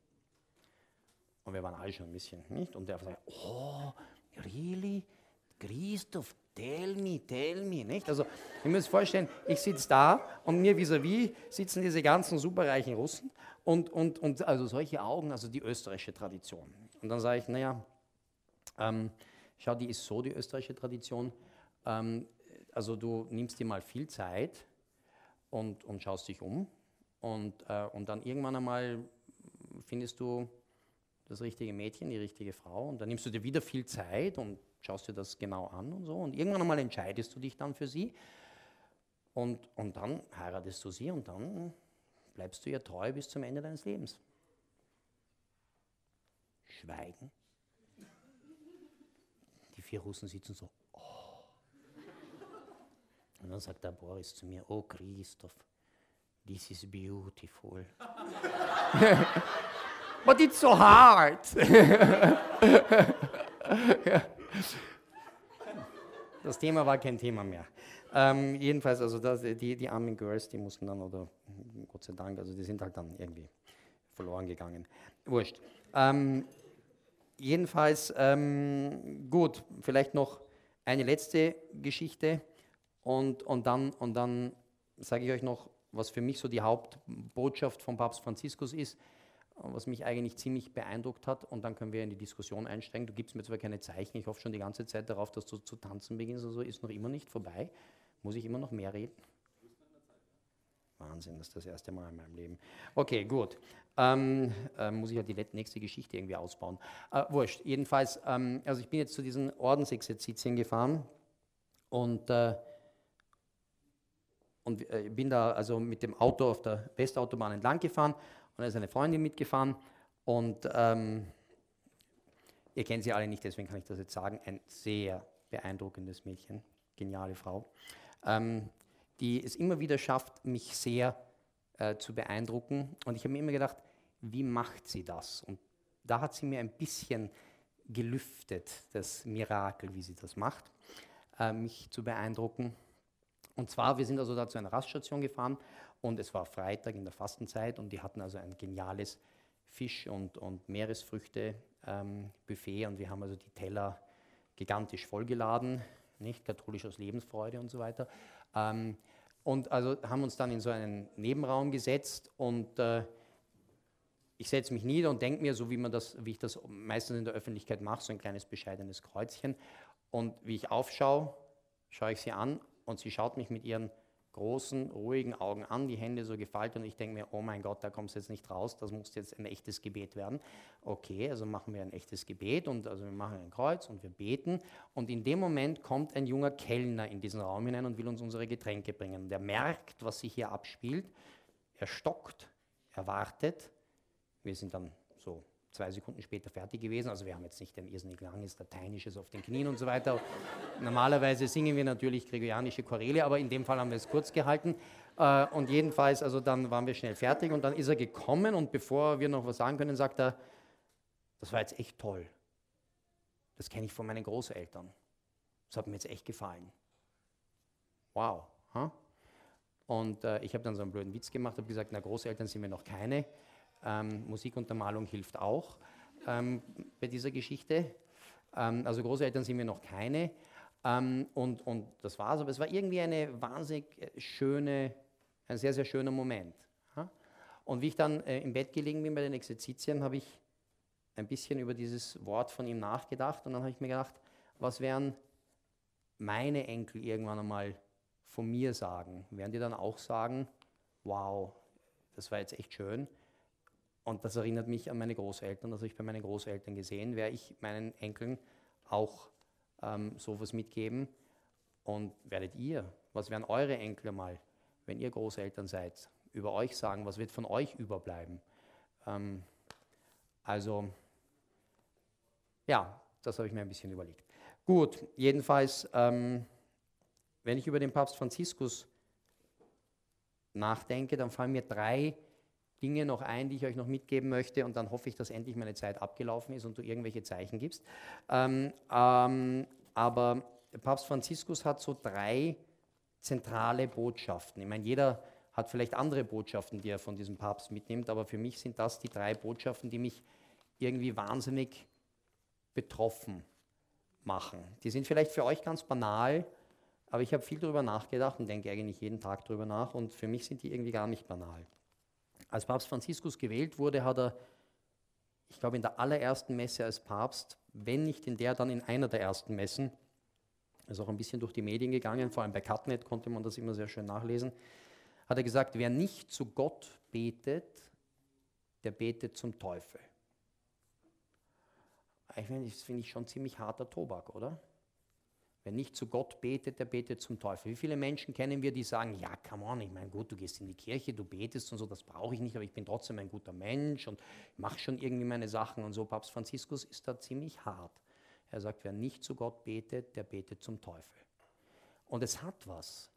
Und wir waren alle schon ein bisschen, nicht? Und er sagt, oh, really? Christoph, tell me, tell me, nicht? Also, ihr müsst vorstellen, ich sitze da und mir vis-à-vis -vis sitzen diese ganzen superreichen Russen und, und, und also solche Augen, also die österreichische Tradition. Und dann sage ich, naja, ähm, schau, die ist so, die österreichische Tradition. Ähm, also du nimmst dir mal viel Zeit und, und schaust dich um und, äh, und dann irgendwann einmal findest du das richtige Mädchen, die richtige Frau und dann nimmst du dir wieder viel Zeit und schaust dir das genau an und so und irgendwann einmal entscheidest du dich dann für sie und, und dann heiratest du sie und dann bleibst du ihr treu bis zum Ende deines Lebens. Schweigen. Die vier Russen sitzen so, oh. Und dann sagt der Boris zu mir, oh Christoph, this is beautiful. But it's so hard. Das Thema war kein Thema mehr. Ähm, jedenfalls, also das, die, die armen Girls, die mussten dann, oder Gott sei Dank, also die sind halt dann irgendwie verloren gegangen. Wurscht. Ähm, jedenfalls, ähm, gut, vielleicht noch eine letzte Geschichte und, und dann, und dann sage ich euch noch, was für mich so die Hauptbotschaft von Papst Franziskus ist, was mich eigentlich ziemlich beeindruckt hat. Und dann können wir in die Diskussion einsteigen. Du gibst mir zwar keine Zeichen, ich hoffe schon die ganze Zeit darauf, dass du zu tanzen beginnst. Also ist noch immer nicht vorbei. Muss ich immer noch mehr reden? Wahnsinn, das ist das erste Mal in meinem Leben. Okay, gut. Ähm, äh, muss ich ja die nächste Geschichte irgendwie ausbauen. Äh, wurscht. Jedenfalls, ähm, also ich bin jetzt zu diesen Ordensexerzitien gefahren und, äh, und äh, bin da also mit dem Auto auf der Westautobahn entlang gefahren und da ist eine Freundin mitgefahren und ähm, ihr kennt sie alle nicht, deswegen kann ich das jetzt sagen, ein sehr beeindruckendes Mädchen, geniale Frau. Ähm, die es immer wieder schafft, mich sehr äh, zu beeindrucken. Und ich habe mir immer gedacht, wie macht sie das? Und da hat sie mir ein bisschen gelüftet, das Mirakel, wie sie das macht, äh, mich zu beeindrucken. Und zwar, wir sind also da zu einer Raststation gefahren und es war Freitag in der Fastenzeit und die hatten also ein geniales Fisch- und, und Meeresfrüchte-Buffet ähm, und wir haben also die Teller gigantisch vollgeladen, nicht katholisch aus Lebensfreude und so weiter. Ähm, und also haben uns dann in so einen Nebenraum gesetzt und äh, ich setze mich nieder und denke mir, so wie, man das, wie ich das meistens in der Öffentlichkeit mache, so ein kleines bescheidenes Kreuzchen. Und wie ich aufschaue, schaue ich sie an und sie schaut mich mit ihren großen, ruhigen Augen an, die Hände so gefaltet und ich denke mir, oh mein Gott, da kommst du jetzt nicht raus, das muss jetzt ein echtes Gebet werden. Okay, also machen wir ein echtes Gebet und also wir machen ein Kreuz und wir beten und in dem Moment kommt ein junger Kellner in diesen Raum hinein und will uns unsere Getränke bringen. Der merkt, was sich hier abspielt, er stockt, er wartet, wir sind dann so zwei Sekunden später fertig gewesen. Also wir haben jetzt nicht ein irrsinnig langes Lateinisches auf den Knien und so weiter. Normalerweise singen wir natürlich gregorianische Choräle, aber in dem Fall haben wir es kurz gehalten. Äh, und jedenfalls, also dann waren wir schnell fertig und dann ist er gekommen und bevor wir noch was sagen können, sagt er, das war jetzt echt toll. Das kenne ich von meinen Großeltern. Das hat mir jetzt echt gefallen. Wow. Huh? Und äh, ich habe dann so einen blöden Witz gemacht, habe gesagt, na Großeltern sind mir noch keine. Ähm, Musikuntermalung hilft auch ähm, bei dieser Geschichte. Ähm, also Großeltern sind mir noch keine. Ähm, und, und das war's. Aber es war irgendwie eine wahnsinnig schöne, ein sehr, sehr schöner Moment. Und wie ich dann äh, im Bett gelegen bin bei den Exerzitien, habe ich ein bisschen über dieses Wort von ihm nachgedacht. Und dann habe ich mir gedacht, was wären meine Enkel irgendwann einmal von mir sagen? Werden die dann auch sagen, wow, das war jetzt echt schön? Und das erinnert mich an meine Großeltern, das habe ich bei meinen Großeltern gesehen, werde ich meinen Enkeln auch ähm, sowas mitgeben. Und werdet ihr, was werden eure Enkel mal, wenn ihr Großeltern seid, über euch sagen, was wird von euch überbleiben? Ähm, also, ja, das habe ich mir ein bisschen überlegt. Gut, jedenfalls, ähm, wenn ich über den Papst Franziskus nachdenke, dann fallen mir drei Dinge noch ein, die ich euch noch mitgeben möchte und dann hoffe ich, dass endlich meine Zeit abgelaufen ist und du irgendwelche Zeichen gibst. Ähm, ähm, aber Papst Franziskus hat so drei zentrale Botschaften. Ich meine, jeder hat vielleicht andere Botschaften, die er von diesem Papst mitnimmt, aber für mich sind das die drei Botschaften, die mich irgendwie wahnsinnig betroffen machen. Die sind vielleicht für euch ganz banal, aber ich habe viel darüber nachgedacht und denke eigentlich jeden Tag darüber nach und für mich sind die irgendwie gar nicht banal. Als Papst Franziskus gewählt wurde, hat er, ich glaube, in der allerersten Messe als Papst, wenn nicht in der, dann in einer der ersten Messen, ist auch ein bisschen durch die Medien gegangen, vor allem bei Cutnet konnte man das immer sehr schön nachlesen, hat er gesagt, wer nicht zu Gott betet, der betet zum Teufel. Ich meine, das finde ich schon ziemlich harter Tobak, oder? Wer nicht zu Gott betet, der betet zum Teufel. Wie viele Menschen kennen wir, die sagen, ja, come on, ich meine, gut, du gehst in die Kirche, du betest und so, das brauche ich nicht, aber ich bin trotzdem ein guter Mensch und mache schon irgendwie meine Sachen und so. Papst Franziskus ist da ziemlich hart. Er sagt, wer nicht zu Gott betet, der betet zum Teufel. Und es hat was,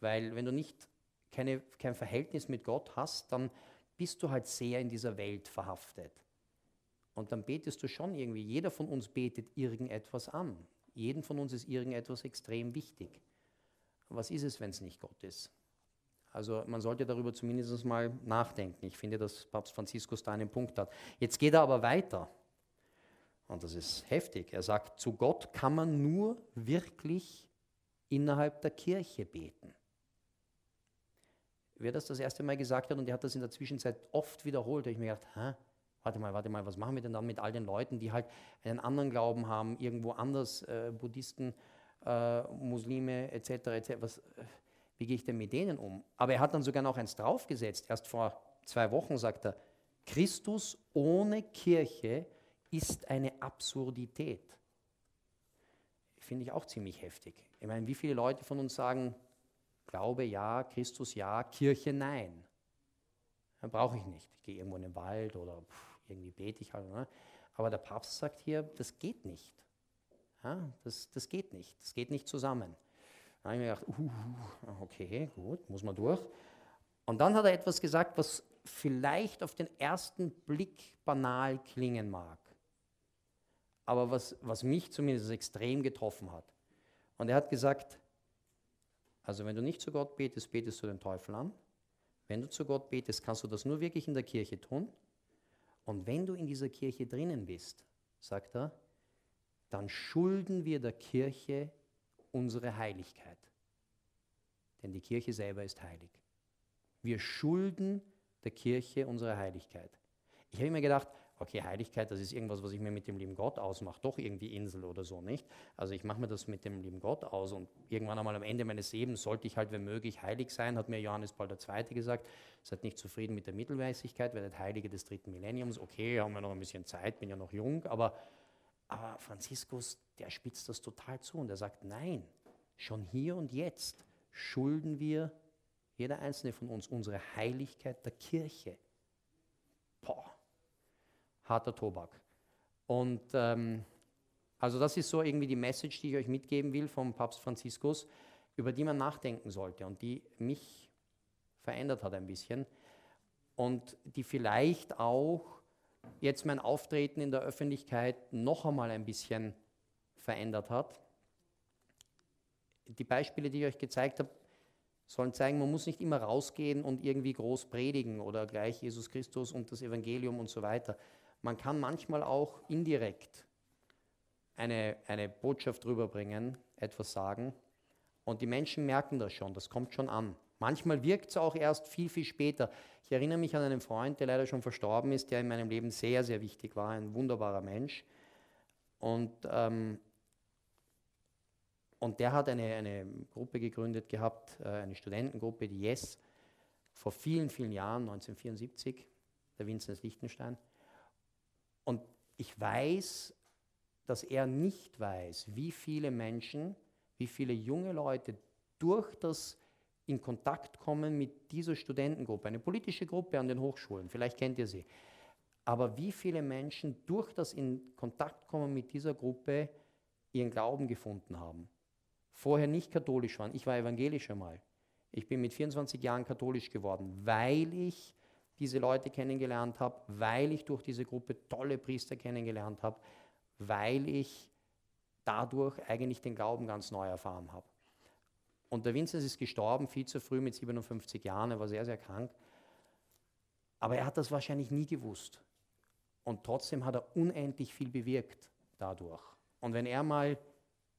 weil wenn du nicht keine, kein Verhältnis mit Gott hast, dann bist du halt sehr in dieser Welt verhaftet. Und dann betest du schon irgendwie, jeder von uns betet irgendetwas an. Jeden von uns ist irgendetwas extrem wichtig. Was ist es, wenn es nicht Gott ist? Also man sollte darüber zumindest mal nachdenken. Ich finde, dass Papst Franziskus da einen Punkt hat. Jetzt geht er aber weiter. Und das ist heftig. Er sagt, zu Gott kann man nur wirklich innerhalb der Kirche beten. Wer das das erste Mal gesagt hat und er hat das in der Zwischenzeit oft wiederholt, habe ich mir gedacht, Hä? Warte mal, warte mal, was machen wir denn dann mit all den Leuten, die halt einen anderen Glauben haben, irgendwo anders, äh, Buddhisten, äh, Muslime etc. etc. Was, äh, wie gehe ich denn mit denen um? Aber er hat dann sogar noch eins draufgesetzt. Erst vor zwei Wochen sagt er, Christus ohne Kirche ist eine Absurdität. Finde ich auch ziemlich heftig. Ich meine, wie viele Leute von uns sagen, Glaube ja, Christus ja, Kirche nein. Brauche ich nicht. Ich gehe irgendwo in den Wald oder pff, irgendwie bete ich halt. Ne? Aber der Papst sagt hier, das geht nicht. Ja, das, das geht nicht. Das geht nicht zusammen. Da habe ich mir gedacht, uh, okay, gut, muss man durch. Und dann hat er etwas gesagt, was vielleicht auf den ersten Blick banal klingen mag, aber was, was mich zumindest extrem getroffen hat. Und er hat gesagt, also wenn du nicht zu Gott betest, betest du den Teufel an. Wenn du zu Gott betest, kannst du das nur wirklich in der Kirche tun. Und wenn du in dieser Kirche drinnen bist, sagt er, dann schulden wir der Kirche unsere Heiligkeit. Denn die Kirche selber ist heilig. Wir schulden der Kirche unsere Heiligkeit. Ich habe mir gedacht, okay, Heiligkeit, das ist irgendwas, was ich mir mit dem lieben Gott ausmache, doch irgendwie Insel oder so, nicht? Also ich mache mir das mit dem lieben Gott aus und irgendwann einmal am Ende meines Lebens sollte ich halt, wenn möglich, heilig sein, hat mir Johannes Paul II. gesagt. Seid nicht zufrieden mit der Mittelmäßigkeit, werdet Heilige des dritten Millenniums. Okay, haben wir noch ein bisschen Zeit, bin ja noch jung, aber, aber Franziskus, der spitzt das total zu und er sagt, nein, schon hier und jetzt schulden wir, jeder einzelne von uns, unsere Heiligkeit der Kirche. Boah harter Tobak. Und ähm, also das ist so irgendwie die Message, die ich euch mitgeben will vom Papst Franziskus, über die man nachdenken sollte und die mich verändert hat ein bisschen und die vielleicht auch jetzt mein Auftreten in der Öffentlichkeit noch einmal ein bisschen verändert hat. Die Beispiele, die ich euch gezeigt habe, sollen zeigen, man muss nicht immer rausgehen und irgendwie groß predigen oder gleich Jesus Christus und das Evangelium und so weiter, man kann manchmal auch indirekt eine, eine Botschaft rüberbringen, etwas sagen. Und die Menschen merken das schon, das kommt schon an. Manchmal wirkt es auch erst viel, viel später. Ich erinnere mich an einen Freund, der leider schon verstorben ist, der in meinem Leben sehr, sehr wichtig war, ein wunderbarer Mensch. Und, ähm, und der hat eine, eine Gruppe gegründet gehabt, äh, eine Studentengruppe, die Yes, vor vielen, vielen Jahren, 1974, der Vinzenz Lichtenstein. Und ich weiß, dass er nicht weiß, wie viele Menschen, wie viele junge Leute durch das in Kontakt kommen mit dieser Studentengruppe, eine politische Gruppe an den Hochschulen, vielleicht kennt ihr sie, aber wie viele Menschen durch das in Kontakt kommen mit dieser Gruppe ihren Glauben gefunden haben. Vorher nicht katholisch waren, ich war evangelisch einmal. Ich bin mit 24 Jahren katholisch geworden, weil ich diese Leute kennengelernt habe, weil ich durch diese Gruppe tolle Priester kennengelernt habe, weil ich dadurch eigentlich den Glauben ganz neu erfahren habe. Und der Vinzenz ist gestorben, viel zu früh mit 57 Jahren, er war sehr, sehr krank. Aber er hat das wahrscheinlich nie gewusst. Und trotzdem hat er unendlich viel bewirkt dadurch. Und wenn er mal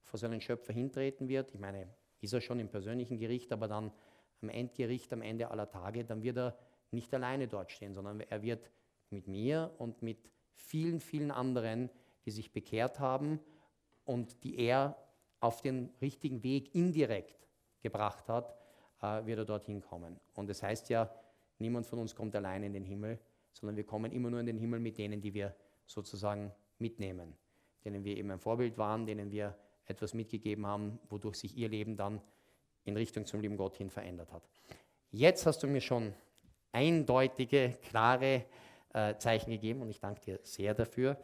vor seinen Schöpfer hintreten wird, ich meine, ist er schon im persönlichen Gericht, aber dann am Endgericht, am Ende aller Tage, dann wird er nicht alleine dort stehen, sondern er wird mit mir und mit vielen, vielen anderen, die sich bekehrt haben und die er auf den richtigen Weg indirekt gebracht hat, äh, wird er dorthin kommen. Und das heißt ja, niemand von uns kommt alleine in den Himmel, sondern wir kommen immer nur in den Himmel mit denen, die wir sozusagen mitnehmen, denen wir eben ein Vorbild waren, denen wir etwas mitgegeben haben, wodurch sich ihr Leben dann in Richtung zum lieben Gott hin verändert hat. Jetzt hast du mir schon eindeutige, klare äh, Zeichen gegeben und ich danke dir sehr dafür.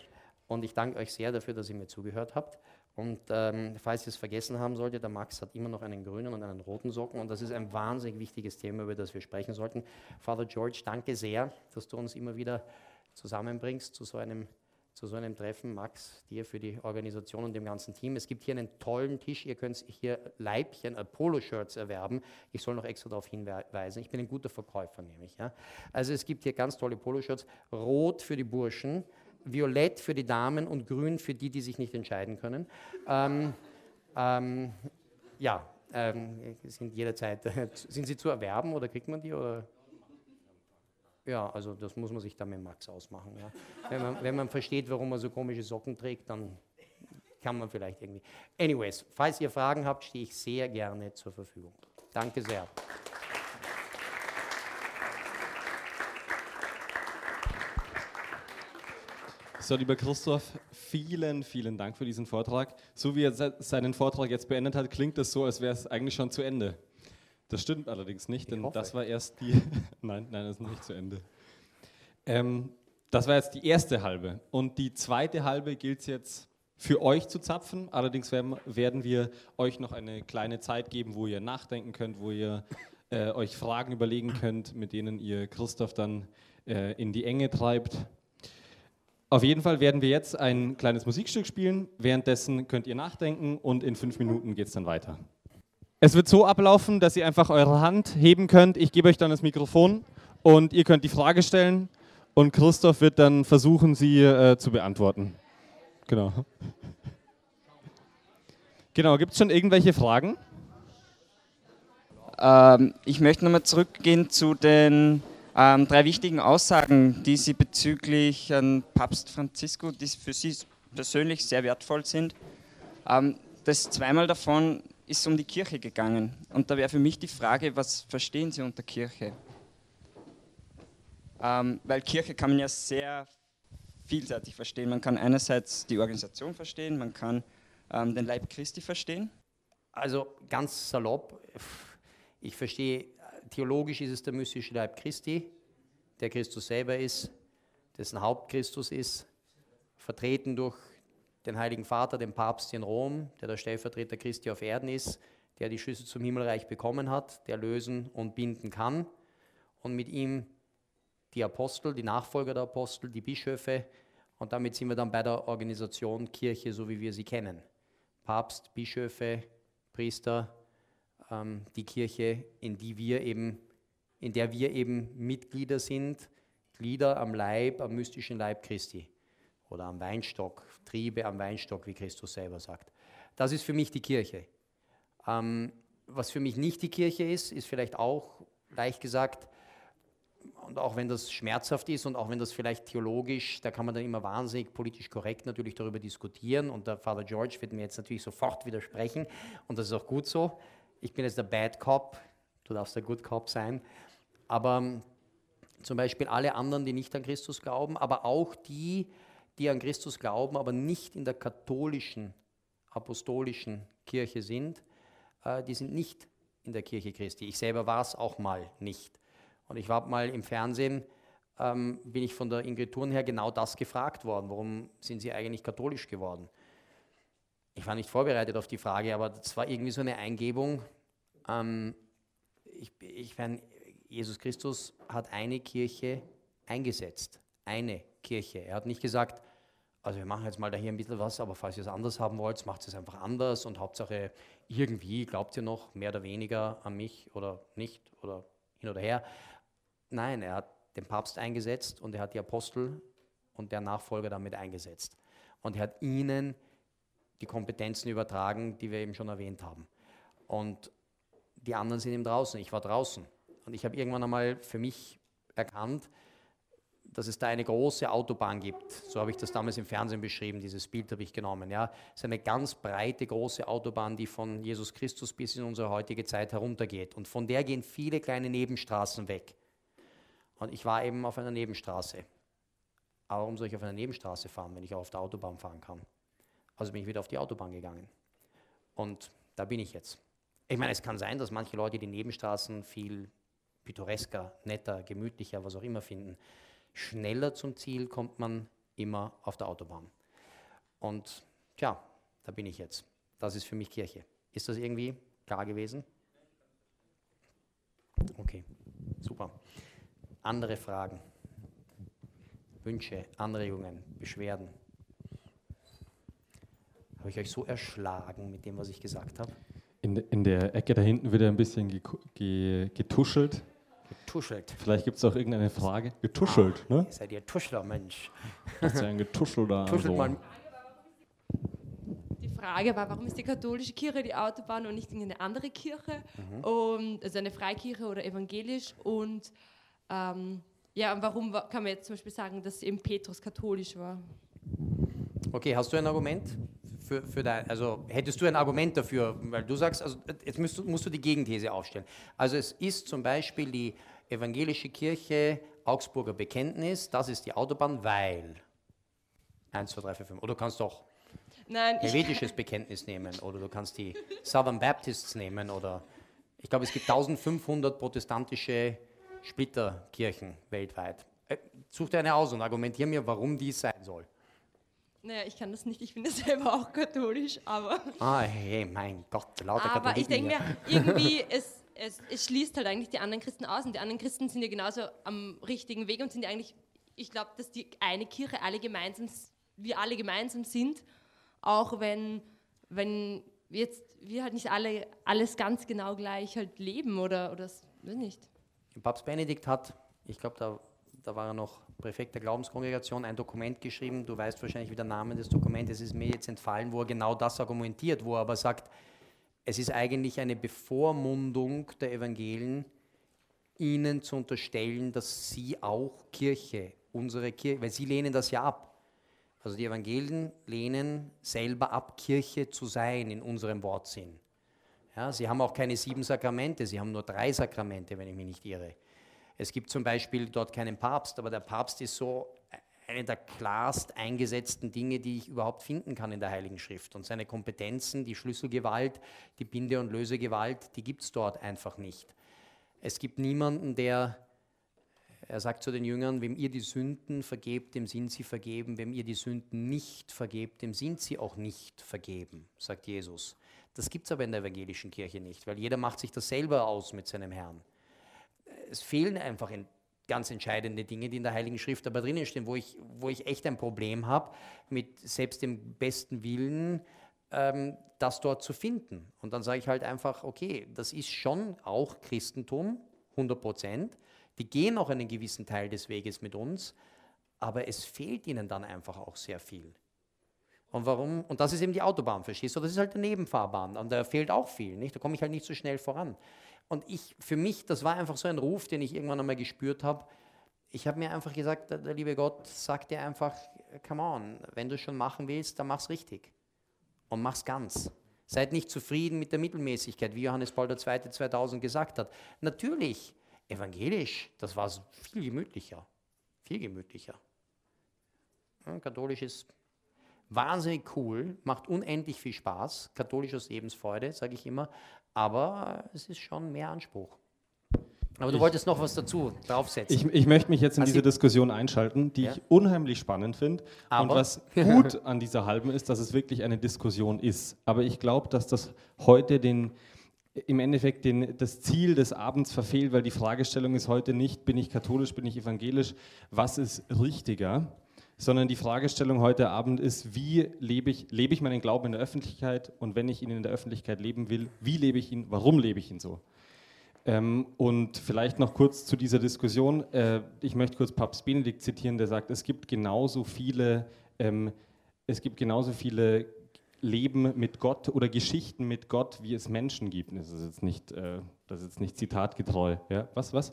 Und ich danke euch sehr dafür, dass ihr mir zugehört habt. Und ähm, falls ihr es vergessen haben solltet, der Max hat immer noch einen grünen und einen roten Socken und das ist ein wahnsinnig wichtiges Thema, über das wir sprechen sollten. Father George, danke sehr, dass du uns immer wieder zusammenbringst zu so einem zu so einem Treffen. Max, dir für die Organisation und dem ganzen Team. Es gibt hier einen tollen Tisch. Ihr könnt hier Leibchen, äh, Poloshirts erwerben. Ich soll noch extra darauf hinweisen. Ich bin ein guter Verkäufer, nämlich. Ja. Also es gibt hier ganz tolle Poloshirts. Rot für die Burschen, violett für die Damen und grün für die, die sich nicht entscheiden können. Ähm, ähm, ja, ähm, sind jederzeit, sind sie zu erwerben oder kriegt man die? Oder? Ja, also das muss man sich dann mit Max ausmachen. Ja. Wenn, man, wenn man versteht, warum er so komische Socken trägt, dann kann man vielleicht irgendwie. Anyways, falls ihr Fragen habt, stehe ich sehr gerne zur Verfügung. Danke sehr. So, lieber Christoph, vielen, vielen Dank für diesen Vortrag. So wie er seinen Vortrag jetzt beendet hat, klingt es so, als wäre es eigentlich schon zu Ende. Das stimmt allerdings nicht, denn das war erst die. nein, nein, das ist noch nicht zu Ende. Ähm, das war jetzt die erste halbe. Und die zweite halbe gilt es jetzt für euch zu zapfen. Allerdings werden wir euch noch eine kleine Zeit geben, wo ihr nachdenken könnt, wo ihr äh, euch Fragen überlegen könnt, mit denen ihr Christoph dann äh, in die Enge treibt. Auf jeden Fall werden wir jetzt ein kleines Musikstück spielen. Währenddessen könnt ihr nachdenken und in fünf Minuten geht es dann weiter. Es wird so ablaufen, dass ihr einfach eure Hand heben könnt. Ich gebe euch dann das Mikrofon und ihr könnt die Frage stellen und Christoph wird dann versuchen, sie äh, zu beantworten. Genau. Genau, gibt es schon irgendwelche Fragen? Ähm, ich möchte nochmal zurückgehen zu den ähm, drei wichtigen Aussagen, die Sie bezüglich ähm, Papst Franziskus, die für Sie persönlich sehr wertvoll sind. Ähm, das zweimal davon ist um die Kirche gegangen. Und da wäre für mich die Frage, was verstehen Sie unter Kirche? Ähm, weil Kirche kann man ja sehr vielseitig verstehen. Man kann einerseits die Organisation verstehen, man kann ähm, den Leib Christi verstehen. Also ganz salopp, ich verstehe theologisch ist es der mystische Leib Christi, der Christus selber ist, dessen Haupt Christus ist, vertreten durch den Heiligen Vater, den Papst in Rom, der der Stellvertreter Christi auf Erden ist, der die Schlüssel zum Himmelreich bekommen hat, der lösen und binden kann. Und mit ihm die Apostel, die Nachfolger der Apostel, die Bischöfe. Und damit sind wir dann bei der Organisation Kirche, so wie wir sie kennen. Papst, Bischöfe, Priester, ähm, die Kirche, in die wir eben, in der wir eben Mitglieder sind, Glieder am Leib, am mystischen Leib Christi oder am Weinstock, Triebe am Weinstock, wie Christus selber sagt. Das ist für mich die Kirche. Ähm, was für mich nicht die Kirche ist, ist vielleicht auch leicht gesagt, und auch wenn das schmerzhaft ist und auch wenn das vielleicht theologisch, da kann man dann immer wahnsinnig politisch korrekt natürlich darüber diskutieren und der Father George wird mir jetzt natürlich sofort widersprechen und das ist auch gut so ich bin jetzt der Bad Cop, du darfst der Good Cop sein, aber zum Beispiel alle anderen, die nicht an Christus glauben, aber auch die, die an Christus glauben, aber nicht in der katholischen, apostolischen Kirche sind, äh, die sind nicht in der Kirche Christi. Ich selber war es auch mal nicht. Und ich war mal im Fernsehen, ähm, bin ich von der Ingrid Thurn her genau das gefragt worden. Warum sind Sie eigentlich katholisch geworden? ich war nicht vorbereitet auf die Frage, aber das war irgendwie so eine Eingebung. Ähm, ich, ich meine, Jesus Christus hat eine Kirche eingesetzt. Eine Kirche. Er hat nicht gesagt, also wir machen jetzt mal da hier ein bisschen was, aber falls ihr es anders haben wollt, macht es einfach anders und Hauptsache irgendwie glaubt ihr noch mehr oder weniger an mich oder nicht oder hin oder her. Nein, er hat den Papst eingesetzt und er hat die Apostel und der Nachfolger damit eingesetzt. Und er hat ihnen die Kompetenzen übertragen, die wir eben schon erwähnt haben. Und die anderen sind eben draußen. Ich war draußen. Und ich habe irgendwann einmal für mich erkannt, dass es da eine große Autobahn gibt. So habe ich das damals im Fernsehen beschrieben, dieses Bild habe ich genommen. Ja. Es ist eine ganz breite, große Autobahn, die von Jesus Christus bis in unsere heutige Zeit heruntergeht. Und von der gehen viele kleine Nebenstraßen weg. Und ich war eben auf einer Nebenstraße. Aber warum soll ich auf einer Nebenstraße fahren, wenn ich auch auf der Autobahn fahren kann? Also bin ich wieder auf die Autobahn gegangen. Und da bin ich jetzt. Ich meine, es kann sein, dass manche Leute die Nebenstraßen viel pittoresker, netter, gemütlicher, was auch immer finden. Schneller zum Ziel kommt man immer auf der Autobahn. Und tja, da bin ich jetzt. Das ist für mich Kirche. Ist das irgendwie klar gewesen? Okay, super. Andere Fragen, Wünsche, Anregungen, Beschwerden? Habe ich euch so erschlagen mit dem, was ich gesagt habe? In, in der Ecke da hinten wird ein bisschen getuschelt. Getuschelt. Vielleicht gibt es auch irgendeine Frage. Getuschelt, ne? Ihr seid ihr Tuschler, Mensch. Das ist ja ein Getuschel Tuschelt so. mal. Die Frage war, warum ist die katholische Kirche die Autobahn und nicht irgendeine andere Kirche? Und, also eine Freikirche oder evangelisch? Und ähm, ja, und warum wa- kann man jetzt zum Beispiel sagen, dass eben Petrus katholisch war? Okay, hast du ein Argument für, für dein, also hättest du ein Argument dafür, weil du sagst, also jetzt musst du, musst du die Gegenthese aufstellen. Also es ist zum Beispiel die evangelische Kirche Augsburger Bekenntnis, das ist die Autobahn, weil 1, 2, 3, 4, 5. Oder du kannst auch Nein, ich, helvetisches Bekenntnis nehmen oder du kannst die Southern Baptists nehmen oder ich glaube, es gibt 1500 protestantische Splitterkirchen weltweit. Äh, Such dir eine aus und argumentier mir, warum dies sein soll. naja, ich kann das nicht, ich bin ja selber auch katholisch, aber, Ah, hey, mein Gott, lauter aber ich Katholiken denke hier. mir, irgendwie, es, es, es schließt halt eigentlich die anderen Christen aus und die anderen Christen sind ja genauso am richtigen Weg und sind ja eigentlich, ich glaube, dass die eine Kirche alle gemeinsam, wir alle gemeinsam sind, auch wenn, wenn jetzt wir halt nicht alle alles ganz genau gleich halt leben oder, oder nicht. Papst Benedikt hat, ich glaube, da, da war er noch Präfekt der Glaubenskongregation, ein Dokument geschrieben. Du weißt wahrscheinlich, wie der Name des Dokumentes ist, mir jetzt entfallen, wo er genau das argumentiert, wo er aber sagt, es ist eigentlich eine Bevormundung der Evangelien, ihnen zu unterstellen, dass sie auch Kirche, unsere Kirche, weil sie lehnen das ja ab. Also die Evangelien lehnen selber ab, Kirche zu sein in unserem Wortsinn. Ja, sie haben auch keine sieben Sakramente, sie haben nur drei Sakramente, wenn ich mich nicht irre. Es gibt zum Beispiel dort keinen Papst, aber der Papst ist so eine der klarst eingesetzten Dinge, die ich überhaupt finden kann in der Heiligen Schrift. Und seine Kompetenzen, die Schlüsselgewalt, die Binde- und Lösegewalt, die gibt es dort einfach nicht. Es gibt niemanden, der, er sagt zu den Jüngern, wem ihr die Sünden vergebt, dem sind sie vergeben, wem ihr die Sünden nicht vergebt, dem sind sie auch nicht vergeben, sagt Jesus. Das gibt es aber in der evangelischen Kirche nicht, weil jeder macht sich das selber aus mit seinem Herrn. Es fehlen einfach in ganz entscheidende Dinge, die in der Heiligen Schrift aber drinnen stehen, wo ich, wo ich echt ein Problem habe, mit selbst dem besten Willen, ähm, das dort zu finden. Und dann sage ich halt einfach, okay, das ist schon auch Christentum, 100 Prozent. Die gehen auch einen gewissen Teil des Weges mit uns, aber es fehlt ihnen dann einfach auch sehr viel. Und warum? Und das ist eben die Autobahn, verstehst du? Das ist halt eine Nebenfahrbahn. Und da fehlt auch viel, nicht? Da komme ich halt nicht so schnell voran. Und ich, für mich, das war einfach so ein Ruf, den ich irgendwann einmal gespürt habe. Ich habe mir einfach gesagt, der, der liebe Gott sagt dir einfach, come on, wenn du es schon machen willst, dann mach's richtig. Und mach's ganz. Seid nicht zufrieden mit der Mittelmäßigkeit, wie Johannes Paul II. 2000 gesagt hat. Natürlich, evangelisch, das war viel gemütlicher. Viel gemütlicher. Ja, katholisch ist wahnsinnig cool, macht unendlich viel Spaß, katholisch aus Lebensfreude, sage ich immer, aber es ist schon mehr Anspruch. Aber du Ich- wolltest noch was dazu draufsetzen. Ich, ich möchte mich jetzt in Also diese die- Diskussion einschalten, die Ja. ich unheimlich spannend finde. Und was gut an dieser halben ist, dass es wirklich eine Diskussion ist. Aber ich glaube, dass das heute den, im Endeffekt den, das Ziel des Abends verfehlt, weil die Fragestellung ist heute nicht, bin ich katholisch, bin ich evangelisch, was ist richtiger? Sondern die Fragestellung heute Abend ist, wie lebe ich, lebe ich meinen Glauben in der Öffentlichkeit und wenn ich ihn in der Öffentlichkeit leben will, wie lebe ich ihn, warum lebe ich ihn so? Ähm, und vielleicht noch kurz zu dieser Diskussion. Äh, ich möchte kurz Papst Benedikt zitieren, der sagt, es gibt genauso viele, ähm, es gibt genauso viele Leben mit Gott oder Geschichten mit Gott, wie es Menschen gibt. Das ist jetzt nicht, äh, das ist jetzt nicht zitatgetreu. Ja? Was, was?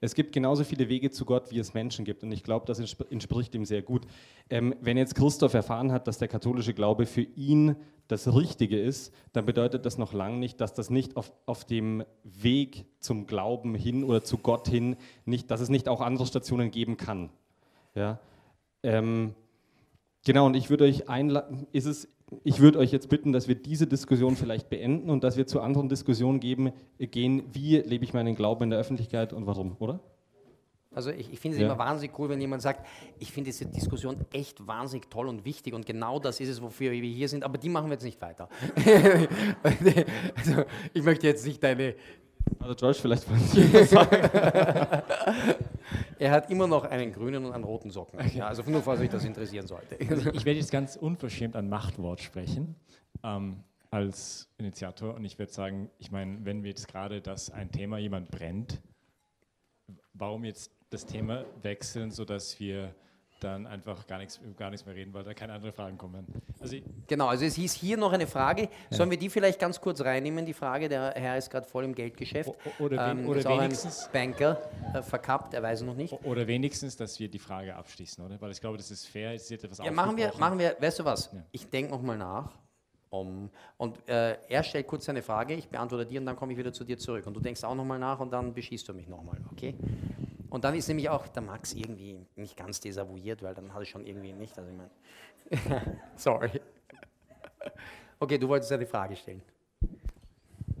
Es gibt genauso viele Wege zu Gott, wie es Menschen gibt. Und ich glaube, das entsp- entspricht ihm sehr gut. Ähm, wenn jetzt Christoph erfahren hat, dass der katholische Glaube für ihn das Richtige ist, dann bedeutet das noch lange nicht, dass das nicht auf, auf dem Weg zum Glauben hin oder zu Gott hin, nicht, dass es nicht auch andere Stationen geben kann. Ja? Ähm, genau, und ich würde euch einladen, ist es, ich würde euch jetzt bitten, dass wir diese Diskussion vielleicht beenden und dass wir zu anderen Diskussionen geben, gehen, wie lebe ich meinen Glauben in der Öffentlichkeit und warum, oder? Also ich, ich finde es Ja. immer wahnsinnig cool, wenn jemand sagt, ich finde diese Diskussion echt wahnsinnig toll und wichtig und genau das ist es, wofür wir hier sind, aber die machen wir jetzt nicht weiter. also ich möchte jetzt nicht deine... Also George, vielleicht wollen Sie was sagen. Er hat immer noch einen grünen und einen roten Socken. Ja, also nur, falls euch das interessieren sollte. Ich werde jetzt ganz unverschämt ein Machtwort sprechen ähm, als Initiator und ich werde sagen, ich meine, wenn wir jetzt gerade, dass ein Thema jemand brennt warum jetzt das Thema wechseln, sodass wir dann einfach gar nichts, gar nichts mehr reden, weil da keine anderen Fragen kommen. Also genau, also es hieß hier noch eine Frage. Ja. Sollen wir die vielleicht ganz kurz reinnehmen, die Frage? Der Herr ist gerade voll im Geldgeschäft. O oder, ähm, oder wenigstens. Banker, äh, verkappt, er weiß noch nicht. Oder wenigstens, dass wir die Frage abschließen, oder? Weil ich glaube, das ist fair. Es ist etwas ja, machen wir, machen wir, weißt du was? Ja. Ich denke nochmal nach. Um, und äh, er stellt kurz seine Frage, ich beantworte dir und dann komme ich wieder zu dir zurück. Und du denkst auch nochmal nach und dann beschießt du mich nochmal, okay? Und dann ist nämlich auch der Max irgendwie nicht ganz desavouiert, weil dann hat er schon irgendwie nicht. Also ich meine, sorry. Okay, du wolltest eine Frage stellen.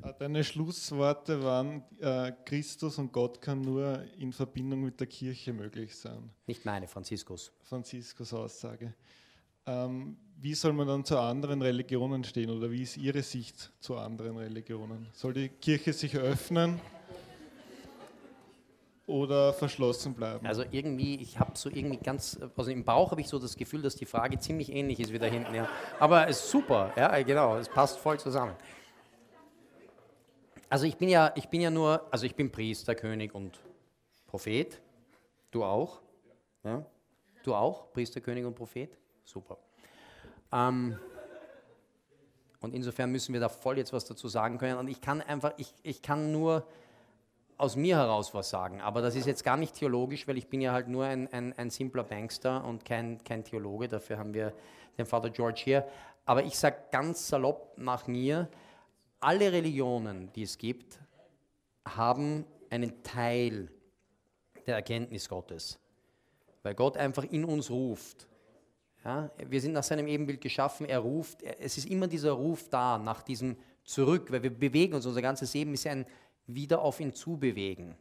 Äh, deine Schlussworte waren, äh, Christus und Gott kann nur in Verbindung mit der Kirche möglich sein. Nicht meine, Franziskus. Franziskus Aussage. Ähm, wie soll man dann zu anderen Religionen stehen oder wie ist Ihre Sicht zu anderen Religionen? Soll die Kirche sich öffnen? Oder verschlossen bleiben? Also irgendwie, ich habe so irgendwie ganz, also im Bauch habe ich so das Gefühl, dass die Frage ziemlich ähnlich ist wie da hinten. Ja. Aber es ist super, ja, genau, es passt voll zusammen. Also ich bin ja, ich bin ja nur, also ich bin Priester, König und Prophet. Du auch? Ja? Du auch, Priester, König und Prophet? Super. Ähm, und insofern müssen wir da voll jetzt was dazu sagen können. Und ich kann einfach, ich, ich kann nur aus mir heraus was sagen. Aber das ist jetzt gar nicht theologisch, weil ich bin ja halt nur ein, ein, ein simpler Bankster und kein, kein Theologe. Dafür haben wir den Vater George hier. Aber ich sage ganz salopp nach mir, alle Religionen, die es gibt, haben einen Teil der Erkenntnis Gottes. Weil Gott einfach in uns ruft. Ja, wir sind nach seinem Ebenbild geschaffen, er ruft, es ist immer dieser Ruf da nach diesem Zurück, weil wir bewegen uns, unser ganzes Leben ist ein, wieder auf ihn zubewegen.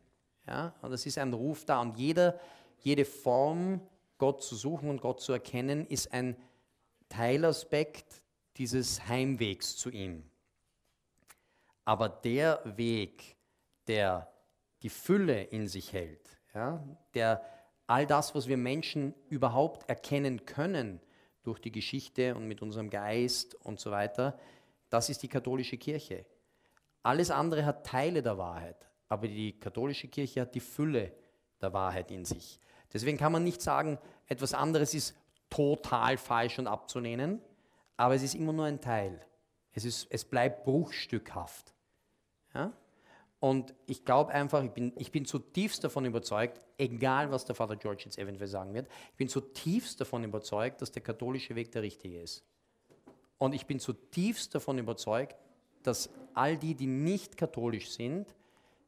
Ja? Und das ist ein Ruf da. Und jeder, jede Form, Gott zu suchen und Gott zu erkennen, ist ein Teilaspekt dieses Heimwegs zu ihm. Aber der Weg, der die Fülle in sich hält, ja, der all das, was wir Menschen überhaupt erkennen können durch die Geschichte und mit unserem Geist und so weiter, das ist die katholische Kirche. Alles andere hat Teile der Wahrheit, aber die katholische Kirche hat die Fülle der Wahrheit in sich. Deswegen kann man nicht sagen, etwas anderes ist total falsch und abzulehnen, aber es ist immer nur ein Teil. Es, ist, es bleibt bruchstückhaft. Ja? Und ich glaube einfach, ich bin, ich bin zutiefst davon überzeugt, egal was der Vater George jetzt eventuell sagen wird, ich bin zutiefst davon überzeugt, dass der katholische Weg der richtige ist. Und ich bin zutiefst davon überzeugt, dass all die, die nicht katholisch sind,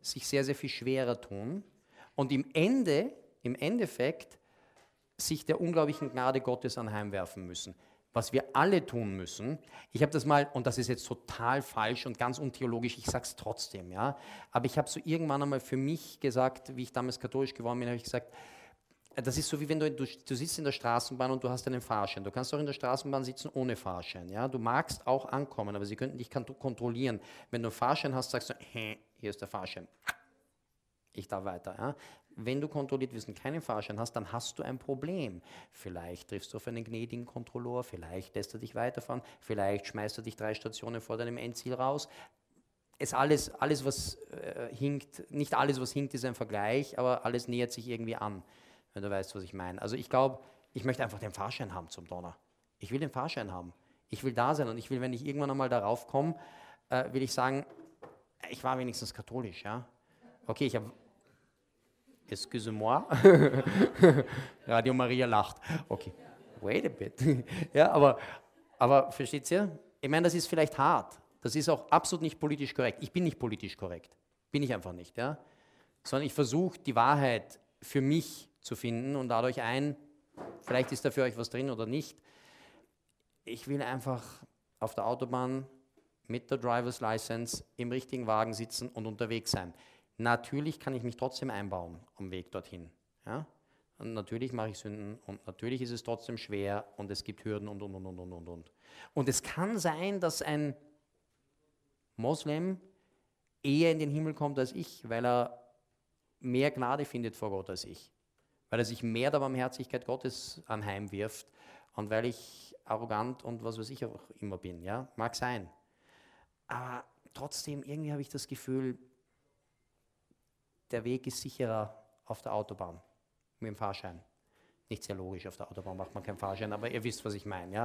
sich sehr, sehr viel schwerer tun und im Ende, im Endeffekt, sich der unglaublichen Gnade Gottes anheimwerfen müssen. Was wir alle tun müssen, ich habe das mal, und das ist jetzt total falsch und ganz untheologisch, ich sage es trotzdem, ja, aber ich habe so irgendwann einmal für mich gesagt, wie ich damals katholisch geworden bin, habe ich gesagt, das ist so wie wenn du, du, du, sitzt in der Straßenbahn und du hast einen Fahrschein. Du kannst auch in der Straßenbahn sitzen ohne Fahrschein. Ja? Du magst auch ankommen, aber sie könnten dich kontrollieren. Wenn du einen Fahrschein hast, sagst du, hier ist der Fahrschein. Ich darf weiter. Ja? Wenn du kontrolliert wirst und keinen Fahrschein hast, dann hast du ein Problem. Vielleicht triffst du auf einen gnädigen Kontrolleur, vielleicht lässt er dich weiterfahren, vielleicht schmeißt er dich drei Stationen vor deinem Endziel raus. Es alles, alles was äh, hinkt, nicht alles, was hinkt, ist ein Vergleich, aber alles nähert sich irgendwie an wenn du weißt, was ich meine. Also ich glaube, ich möchte einfach den Fahrschein haben zum Donner. Ich will den Fahrschein haben. Ich will da sein und ich will, wenn ich irgendwann einmal darauf komme, äh, will ich sagen, ich war wenigstens katholisch, ja. Okay, ich habe Excuse-moi. Radio Maria lacht. Okay. Wait a bit. ja, aber, aber versteht ihr? Ich meine, das ist vielleicht hart. Das ist auch absolut nicht politisch korrekt. Ich bin nicht politisch korrekt. Bin ich einfach nicht, ja. Sondern ich versuche, die Wahrheit für mich zu finden und dadurch ein, vielleicht ist da für euch was drin oder nicht. Ich will einfach auf der Autobahn mit der Driver's License im richtigen Wagen sitzen und unterwegs sein. Natürlich kann ich mich trotzdem einbauen am Weg dorthin. Ja? Und natürlich mache ich Sünden und natürlich ist es trotzdem schwer und es gibt Hürden und und und und und und. Und es kann sein, dass ein Moslem eher in den Himmel kommt als ich, weil er mehr Gnade findet vor Gott als ich weil er sich mehr der Barmherzigkeit Gottes anheimwirft und weil ich arrogant und was weiß ich auch immer bin. Ja? Mag sein. Aber trotzdem, irgendwie habe ich das Gefühl, der Weg ist sicherer auf der Autobahn mit dem Fahrschein. Nicht sehr logisch, auf der Autobahn macht man keinen Fahrschein, aber ihr wisst, was ich meine. Ja?